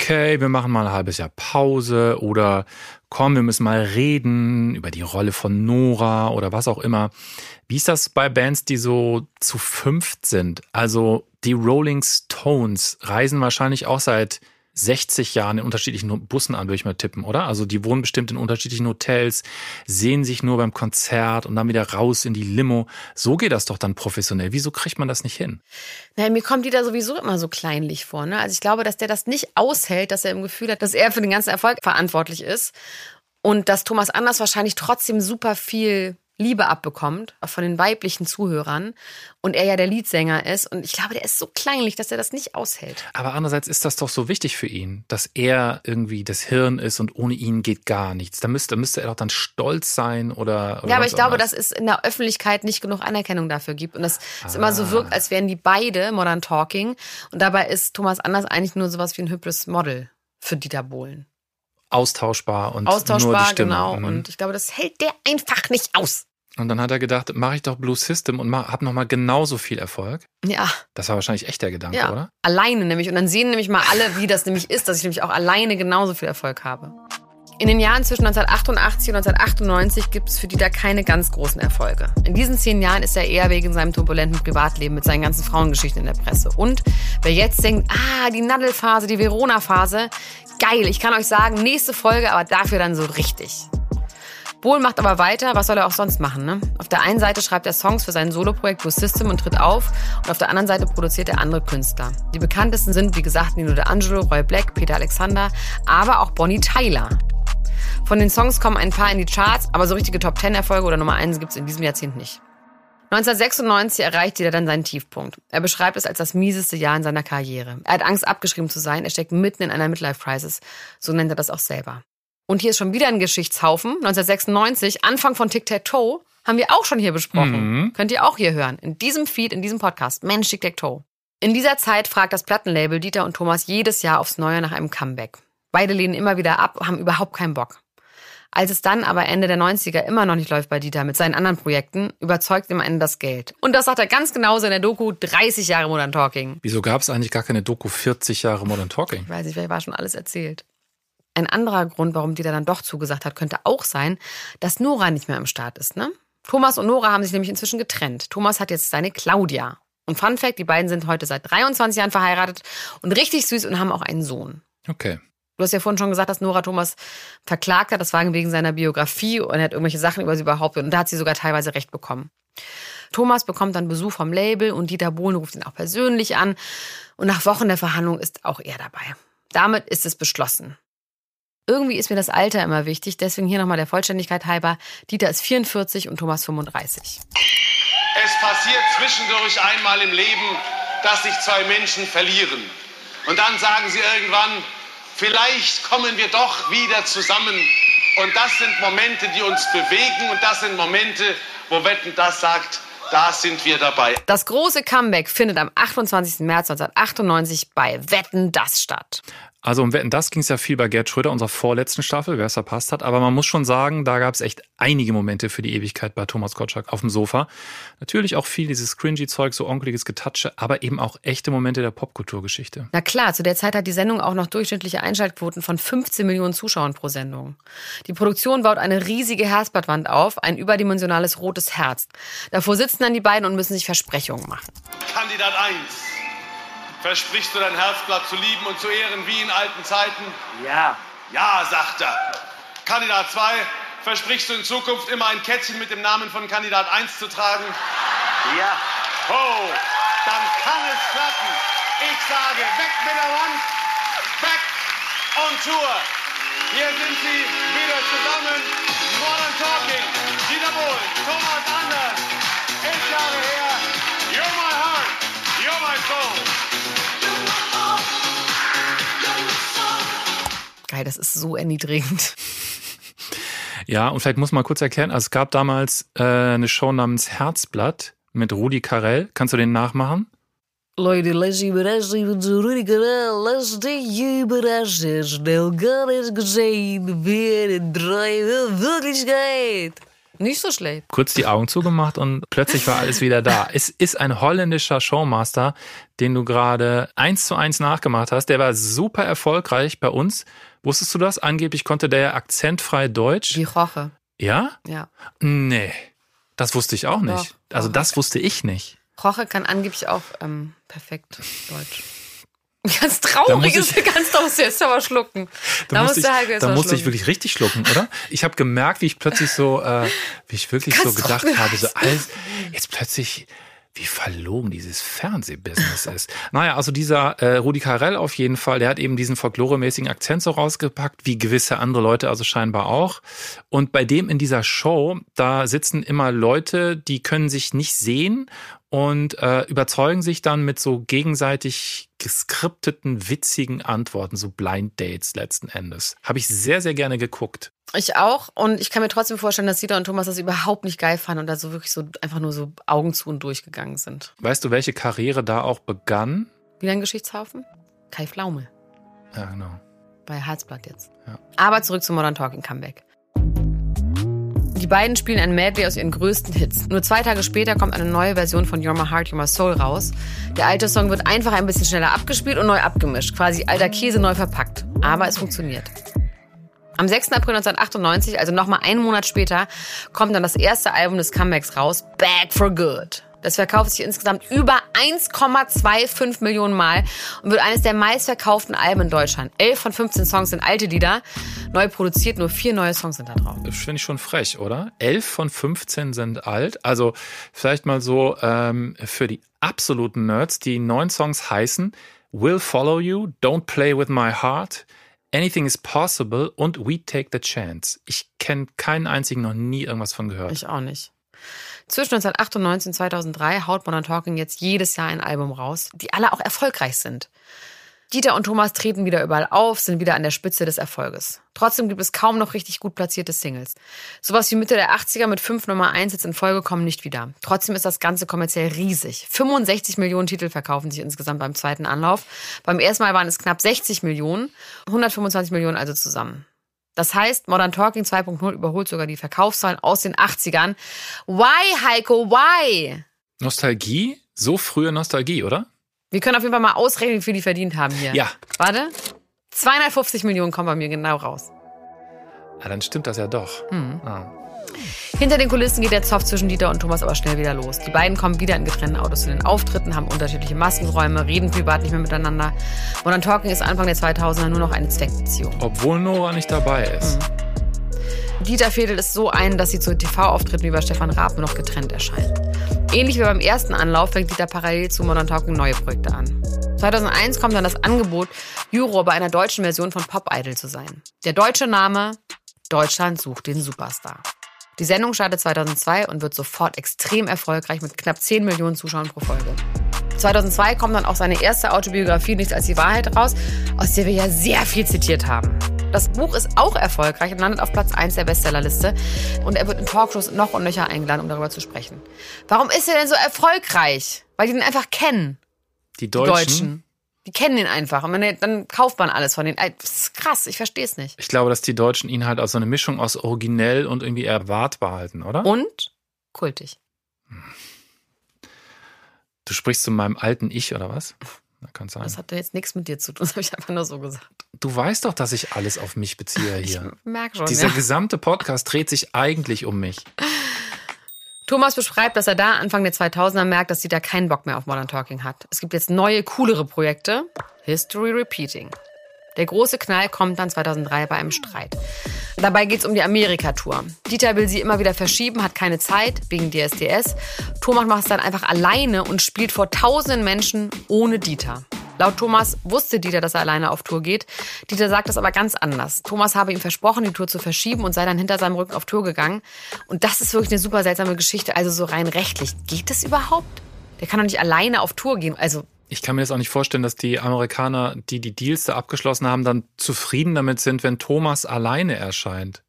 okay, wir machen mal ein halbes Jahr Pause oder komm, wir müssen mal reden über die Rolle von Nora oder was auch immer. Wie ist das bei Bands, die so zu fünft sind? Also die Rolling Stones reisen wahrscheinlich auch seit 60 Jahren in unterschiedlichen Bussen an, würde ich mal tippen, oder? Also die wohnen bestimmt in unterschiedlichen Hotels, sehen sich nur beim Konzert und dann wieder raus in die Limo. So geht das doch dann professionell. Wieso kriegt man das nicht hin? Naja, mir kommt Dieter sowieso immer so kleinlich vor. Ne? Also ich glaube, dass der das nicht aushält, dass er im Gefühl hat, dass er für den ganzen Erfolg verantwortlich ist. Und dass Thomas Anders wahrscheinlich trotzdem super viel Liebe abbekommt, auch von den weiblichen Zuhörern. Und er ja der Leadsänger ist. Und ich glaube, der ist so kleinlich, dass er das nicht aushält. Aber andererseits ist das doch so wichtig für ihn, dass er irgendwie das Hirn ist und ohne ihn geht gar nichts. Da müsste, müsste er doch dann stolz sein oder. oder ja, aber ich glaube, dass es in der Öffentlichkeit nicht genug Anerkennung dafür gibt. Und dass es immer so Ah. wirkt, als wären die beide Modern Talking. Und dabei ist Thomas Anders eigentlich nur sowas wie ein hübsches Model für Dieter Bohlen. austauschbar und nur die Austauschbar, Stimme. genau. Mhm. Und ich glaube, das hält der einfach nicht aus. Und dann hat er gedacht, mache ich doch Blue System und habe nochmal genauso viel Erfolg. Ja. Das war wahrscheinlich echt der Gedanke, Ja, oder? alleine nämlich. Und dann sehen nämlich mal alle, wie das nämlich ist, dass ich nämlich auch alleine genauso viel Erfolg habe. In den Jahren zwischen 1988 und 1998 gibt es für Dieter keine ganz großen Erfolge. In diesen zehn Jahren ist er eher wegen seinem turbulenten Privatleben mit seinen ganzen Frauengeschichten in der Presse. Und wer jetzt denkt, ah, die Nadelphase, die Verona-Phase, geil, ich kann euch sagen, nächste Folge, aber dafür dann so richtig. Bohl macht aber weiter, was soll er auch sonst machen, ne? Auf der einen Seite schreibt er Songs für sein Soloprojekt Blue System und tritt auf und auf der anderen Seite produziert er andere Künstler. Die bekanntesten sind, wie gesagt, Nino De Angelo, Roy Black, Peter Alexander, aber auch Bonnie Tyler. Von den Songs kommen ein paar in die Charts, aber so richtige Top-10-Erfolge oder Nummer 1 gibt's in diesem Jahrzehnt nicht. 1996 erreicht er dann seinen Tiefpunkt. Er beschreibt es als das mieseste Jahr in seiner Karriere. Er hat Angst, abgeschrieben zu sein. Er steckt mitten in einer Midlife-Crisis. So nennt er das auch selber. Und hier ist schon wieder ein Geschichtshaufen. 1996, Anfang von Tic-Tac-Toe, haben wir auch schon hier besprochen. Mhm. Könnt ihr auch hier hören. In diesem Feed, in diesem Podcast. Mensch, Tic-Tac-Toe. In dieser Zeit fragt das Plattenlabel Dieter und Thomas jedes Jahr aufs Neue nach einem Comeback. Beide lehnen immer wieder ab, haben überhaupt keinen Bock. Als es dann aber Ende der 90er immer noch nicht läuft bei Dieter mit seinen anderen Projekten, überzeugt ihm am Ende das Geld. Und das sagt er ganz genauso in der Doku 30 Jahre Modern Talking. Wieso gab es eigentlich gar keine Doku 40 Jahre Modern Talking? Ich weiß nicht, vielleicht war schon alles erzählt. Ein anderer Grund, warum Dieter dann doch zugesagt hat, könnte auch sein, dass Nora nicht mehr am Start ist, ne? Thomas und Nora haben sich nämlich inzwischen getrennt. Thomas hat jetzt seine Claudia. Und Fun Fact, die beiden sind heute seit 23 Jahren verheiratet und richtig süß und haben auch einen Sohn. Okay. Du hast ja vorhin schon gesagt, dass Nora Thomas verklagt hat. Das war wegen seiner Biografie und er hat irgendwelche Sachen über sie behauptet. Und da hat sie sogar teilweise recht bekommen. Thomas bekommt dann Besuch vom Label und Dieter Bohlen ruft ihn auch persönlich an. Und nach Wochen der Verhandlung ist auch er dabei. Damit ist es beschlossen. Irgendwie ist mir das Alter immer wichtig, deswegen hier nochmal der Vollständigkeit halber. Dieter ist 44 und Thomas 35. Es passiert zwischendurch einmal im Leben, dass sich zwei Menschen verlieren. Und dann sagen sie irgendwann, vielleicht kommen wir doch wieder zusammen. Und das sind Momente, die uns bewegen. Und das sind Momente, wo Wetten das sagt, da sind wir dabei. Das große Comeback findet am 28. März 1998 bei Wetten das statt. Also um Wetten, das ging es ja viel bei Gerd Schröder, unserer vorletzten Staffel, wer es verpasst hat. Aber man muss schon sagen, da gab es echt einige Momente für die Ewigkeit bei Thomas Gottschalk auf dem Sofa. Natürlich auch viel dieses cringy Zeug, so onkeliges Getatsche, aber eben auch echte Momente der Popkulturgeschichte. Na klar, zu der Zeit hat die Sendung auch noch durchschnittliche Einschaltquoten von 15 Millionen Zuschauern pro Sendung. Die Produktion baut eine riesige Herzblattwand auf, ein überdimensionales rotes Herz. Davor sitzen dann die beiden und müssen sich Versprechungen machen. Kandidat 1. Versprichst du dein Herzblatt zu lieben und zu ehren wie in alten Zeiten? Ja. Ja, sagt er. Kandidat 2. Versprichst du in Zukunft immer ein Kettchen mit dem Namen von Kandidat 1 zu tragen? Ja. Oh, dann kann es klappen. Ich sage, weg mit der Wand, back on Tour. Hier sind sie wieder zusammen. Modern Talking, Dieter Bohlen, Thomas Anders. Elf Jahre her. You're my heart, you're my soul. Geil, das ist so erniedrigend. Ja, und vielleicht muss man kurz erklären, also es gab damals äh, eine Show namens Herzblatt mit Rudi Carell. Kannst du den nachmachen? Leute, lass überraschen, zu Rudi Carell, lass dich überraschen. Schnell gar nicht gesehen, wir in drei Wirklichkeit. Nicht so schlecht. Kurz die Augen zugemacht und plötzlich war alles wieder da. Es ist ein holländischer Showmaster, den du gerade eins zu eins nachgemacht hast. Der war super erfolgreich bei uns. Wusstest du das? Angeblich konnte der akzentfrei Deutsch. Wie Roche. Ja? Ja. Nee. Das wusste ich auch nicht. Doch, also das wusste ich nicht. Roche kann angeblich auch ähm, perfekt Deutsch. Ganz Da traurig muss ist, ganz traurig, jetzt aber schlucken. Da, musst ich, du halt jetzt da musste ich wirklich richtig schlucken, oder? Ich habe gemerkt, wie ich plötzlich so, äh, wie ich wirklich so Kannst du gedacht habe, so alles, jetzt plötzlich, wie verlogen dieses Fernsehbusiness ist. Naja, also dieser äh, Rudi Carell auf jeden Fall, der hat eben diesen folkloremäßigen Akzent so rausgepackt, wie gewisse andere Leute also scheinbar auch. Und bei dem in dieser Show, da sitzen immer Leute, die können sich nicht sehen und äh, überzeugen sich dann mit so gegenseitig geskripteten, witzigen Antworten, so Blind Dates letzten Endes. Habe ich sehr, sehr gerne geguckt. Ich auch. Und ich kann mir trotzdem vorstellen, dass Dieter und Thomas das überhaupt nicht geil fanden und da so wirklich so einfach nur so Augen zu und durchgegangen sind. Weißt du, welche Karriere da auch begann? Wieder ein Geschichtshaufen? Kai Pflaume. Ja, genau. Bei Herzblatt jetzt. Ja. Aber zurück zum Modern Talking Comeback. Beiden spielen ein Medley aus ihren größten Hits. Nur zwei Tage später kommt eine neue Version von You're My Heart, You're My Soul raus. Der alte Song wird einfach ein bisschen schneller abgespielt und neu abgemischt. Quasi alter Käse neu verpackt. Aber es funktioniert. Am 6. April 1998, also nochmal einen Monat später, kommt dann das erste Album des Comebacks raus, Back for Good. Das verkauft sich insgesamt über 1,25 Millionen Mal und wird eines der meistverkauften Alben in Deutschland. 11 von 15 Songs sind alte Lieder, neu produziert, nur vier neue Songs sind da drauf. Das finde ich schon frech, oder? 11 von 15 sind alt. Also vielleicht mal so ähm, für die absoluten Nerds, die neun Songs heißen Will Follow You, Don't Play With My Heart, Anything is Possible und We Take the Chance. Ich kenne keinen einzigen, noch nie irgendwas von gehört. Ich auch nicht. Zwischen 1998 und 2003 haut Modern Talking jetzt jedes Jahr ein Album raus, die alle auch erfolgreich sind. Dieter und Thomas treten wieder überall auf, sind wieder an der Spitze des Erfolges. Trotzdem gibt es kaum noch richtig gut platzierte Singles. Sowas wie Mitte der 80er mit fünf Nummer 1 jetzt in Folge kommen nicht wieder. Trotzdem ist das Ganze kommerziell riesig. 65 Millionen Titel verkaufen sich insgesamt beim zweiten Anlauf. Beim ersten Mal waren es knapp 60 Millionen, 125 Millionen also zusammen. Das heißt, Modern Talking 2.0 überholt sogar die Verkaufszahlen aus den 80ern. Why, Heiko, why? Nostalgie? So frühe Nostalgie, oder? Wir können auf jeden Fall mal ausrechnen, wie viel die verdient haben hier. Ja. Warte. 250 Millionen kommen bei mir genau raus. Ja, dann stimmt das ja doch. Mhm. Ah. Hinter den Kulissen geht der Zoff zwischen Dieter und Thomas aber schnell wieder los. Die beiden kommen wieder in getrennten Autos zu den Auftritten, haben unterschiedliche Maskenräume, reden privat nicht mehr miteinander. Modern Talking ist Anfang der 2000er nur noch eine Zweckbeziehung. Obwohl Nora nicht dabei ist. Dieter fädelt es so ein, dass sie zu TV-Auftritten wie bei Stefan Raab noch getrennt erscheinen. Ähnlich wie beim ersten Anlauf fängt Dieter parallel zu Modern Talking neue Projekte an. 2001 kommt dann das Angebot, Juror bei einer deutschen Version von Pop Idol zu sein. Der deutsche Name Deutschland sucht den Superstar. Die Sendung startet 2002 und wird sofort extrem erfolgreich mit knapp 10 Millionen Zuschauern pro Folge. 2002 kommt dann auch seine erste Autobiografie Nichts als die Wahrheit raus, aus der wir ja sehr viel zitiert haben. Das Buch ist auch erfolgreich und landet auf Platz 1 der Bestsellerliste. Und er wird in Talkshows noch und nöcher eingeladen, um darüber zu sprechen. Warum ist er denn so erfolgreich? Weil die ihn einfach kennen. Die Die Deutschen. Die kennen ihn einfach. Und wenn, dann kauft man alles von denen. Das ist krass, ich verstehe es nicht. Ich glaube, dass die Deutschen ihn halt als so eine Mischung aus originell und irgendwie erwartbar halten, oder? Und kultig. Du sprichst zu meinem alten Ich, oder was? Kann sein. Das hat ja jetzt nichts mit dir zu tun, das habe ich einfach nur so gesagt. Du weißt doch, dass ich alles auf mich beziehe hier. Merk schon. Dieser ja. gesamte Podcast dreht sich eigentlich um mich. Thomas beschreibt, dass er da Anfang der 2000er merkt, dass Dieter keinen Bock mehr auf Modern Talking hat. Es gibt jetzt neue, coolere Projekte. History Repeating. Der große Knall kommt dann 2003 bei einem Streit. Dabei geht es um die Amerika-Tour. Dieter will sie immer wieder verschieben, hat keine Zeit wegen DSDS. Thomas macht es dann einfach alleine und spielt vor tausenden Menschen ohne Dieter. Laut Thomas wusste Dieter, dass er alleine auf Tour geht. Dieter sagt das aber ganz anders. Thomas habe ihm versprochen, die Tour zu verschieben und sei dann hinter seinem Rücken auf Tour gegangen. Und das ist wirklich eine super seltsame Geschichte. Also so rein rechtlich. Geht das überhaupt? Der kann doch nicht alleine auf Tour gehen. Also Ich kann mir das auch nicht vorstellen, dass die Amerikaner, die die Deals da abgeschlossen haben, dann zufrieden damit sind, wenn Thomas alleine erscheint.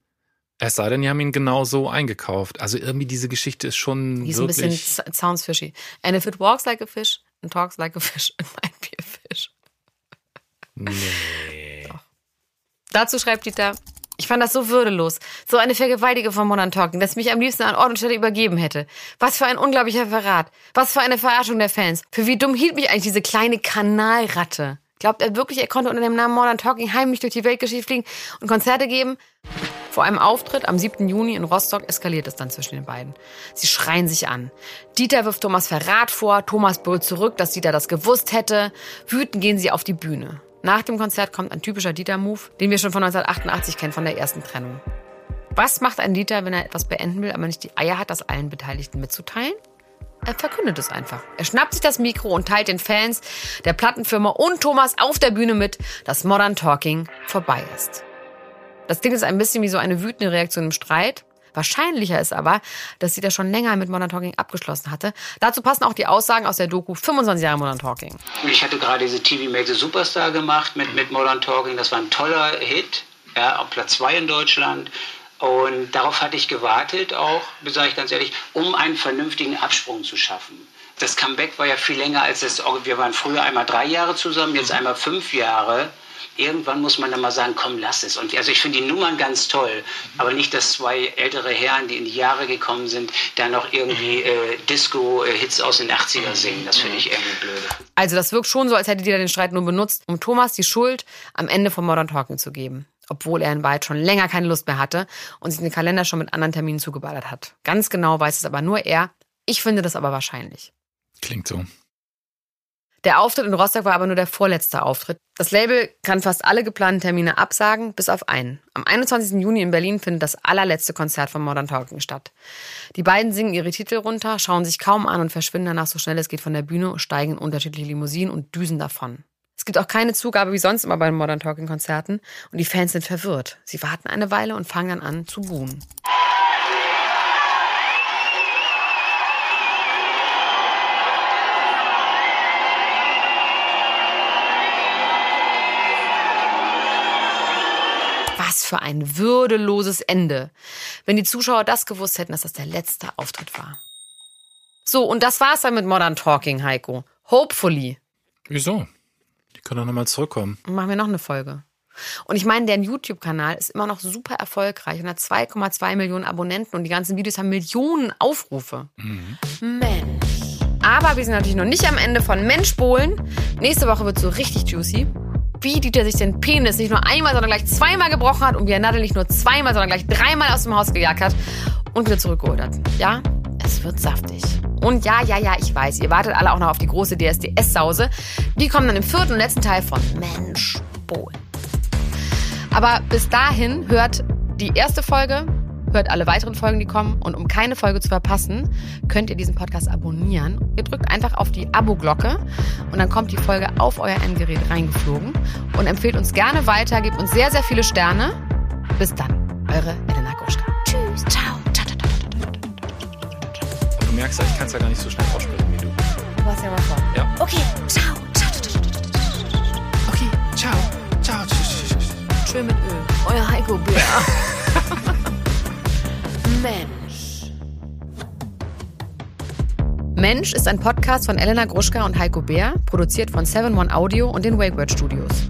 Es sei denn, die haben ihn genau so eingekauft. Also irgendwie diese Geschichte ist schon die ist ein bisschen wirklich. sounds fishy. And if it walks like a fish and talks like a fish, it might be a fish. Nee. Dazu schreibt Dieter, ich fand das so würdelos. So eine Vergewaltige von Modern Talking, dass ich mich am liebsten an Ort und Stelle übergeben hätte. Was für ein unglaublicher Verrat. Was für eine Verarschung der Fans. Für wie dumm hielt mich eigentlich diese kleine Kanalratte. Glaubt er wirklich, er konnte unter dem Namen Modern Talking heimlich durch die Weltgeschichte fliegen und Konzerte geben? Vor einem Auftritt am 7. Juni in Rostock eskaliert es dann zwischen den beiden. Sie schreien sich an. Dieter wirft Thomas Verrat vor, Thomas brüllt zurück, dass Dieter das gewusst hätte. Wütend gehen sie auf die Bühne. Nach dem Konzert kommt ein typischer Dieter-Move, den wir schon von 1988 kennen, von der ersten Trennung. Was macht ein Dieter, wenn er etwas beenden will, aber nicht die Eier hat, das allen Beteiligten mitzuteilen? Er verkündet es einfach. Er schnappt sich das Mikro und teilt den Fans, der Plattenfirma und Thomas auf der Bühne mit, dass Modern Talking vorbei ist. Das klingt jetzt ein bisschen wie so eine wütende Reaktion im Streit. Wahrscheinlicher ist aber, dass sie das schon länger mit Modern Talking abgeschlossen hatte. Dazu passen auch die Aussagen aus der Doku 25 Jahre Modern Talking. Ich hatte gerade diese TV Make the Superstar gemacht mit, mit Modern Talking. Das war ein toller Hit, ja, auf Platz 2 in Deutschland. Und darauf hatte ich gewartet, auch, sage ich ganz ehrlich, um einen vernünftigen Absprung zu schaffen. Das Comeback war ja viel länger als das. Wir waren früher einmal drei Jahre zusammen, jetzt einmal fünf Jahre. Irgendwann muss man dann mal sagen, komm, lass es. Und also ich finde die Nummern ganz toll, aber nicht, dass zwei ältere Herren, die in die Jahre gekommen sind, da noch irgendwie äh, Disco-Hits aus den 80er singen. Das finde ich irgendwie blöd. Also das wirkt schon so, als hätte Dieter den Streit nur benutzt, um Thomas die Schuld am Ende von Modern Talking zu geben. Obwohl er in Wahrheit schon länger keine Lust mehr hatte und sich den Kalender schon mit anderen Terminen zugeballert hat. Ganz genau weiß es aber nur er. Ich finde das aber wahrscheinlich. Klingt so. Der Auftritt in Rostock war aber nur der vorletzte Auftritt. Das Label kann fast alle geplanten Termine absagen, bis auf einen. Am 21. Juni in Berlin findet das allerletzte Konzert von Modern Talking statt. Die beiden singen ihre Titel runter, schauen sich kaum an und verschwinden danach so schnell es geht von der Bühne, steigen in unterschiedliche Limousinen und düsen davon. Es gibt auch keine Zugabe wie sonst immer bei Modern Talking Konzerten und die Fans sind verwirrt. Sie warten eine Weile und fangen dann an zu buhen. Für ein würdeloses Ende. Wenn die Zuschauer das gewusst hätten, dass das der letzte Auftritt war. So, und das war's dann mit Modern Talking, Heiko. Hopefully. Wieso? Die können doch nochmal zurückkommen. Machen wir noch eine Folge. Und ich meine, deren YouTube-Kanal ist immer noch super erfolgreich und hat 2,2 Millionen Abonnenten und die ganzen Videos haben Millionen Aufrufe. Mensch. Aber wir sind natürlich noch nicht am Ende von Mensch Bohlen. Nächste Woche wird so richtig juicy. Wie Dieter sich den Penis nicht nur einmal, sondern gleich zweimal gebrochen hat und wie er Nadel nicht nur zweimal, sondern gleich dreimal aus dem Haus gejagt hat und wieder zurückgeholt hat. Ja, es wird saftig. Und ja, ja, ja, ich weiß, ihr wartet alle auch noch auf die große DSDS-Sause. Die kommen dann im vierten und letzten Teil von Mensch Bohlen. Aber bis dahin hört die erste Folge, hört alle weiteren Folgen, die kommen. Und um keine Folge zu verpassen, könnt ihr diesen Podcast abonnieren. Ihr drückt einfach auf die Abo-Glocke und dann kommt die Folge auf euer Endgerät reingeflogen. Und empfehlt uns gerne weiter, gebt uns sehr, sehr viele Sterne. Bis dann, eure Elena Gruschka. Tschüss, ciao. Du merkst ja, ich kann es ja gar nicht so schnell aussprechen wie du. Du warst ja mal vor. Ja. Okay, ciao. Okay, ciao. Ciao. Schön mit Öl. Euer Heiko Bär. Mensch. Mensch ist ein Podcast von Elena Gruschka und Heiko Bär, produziert von 7 One Audio und den Wakeword Studios.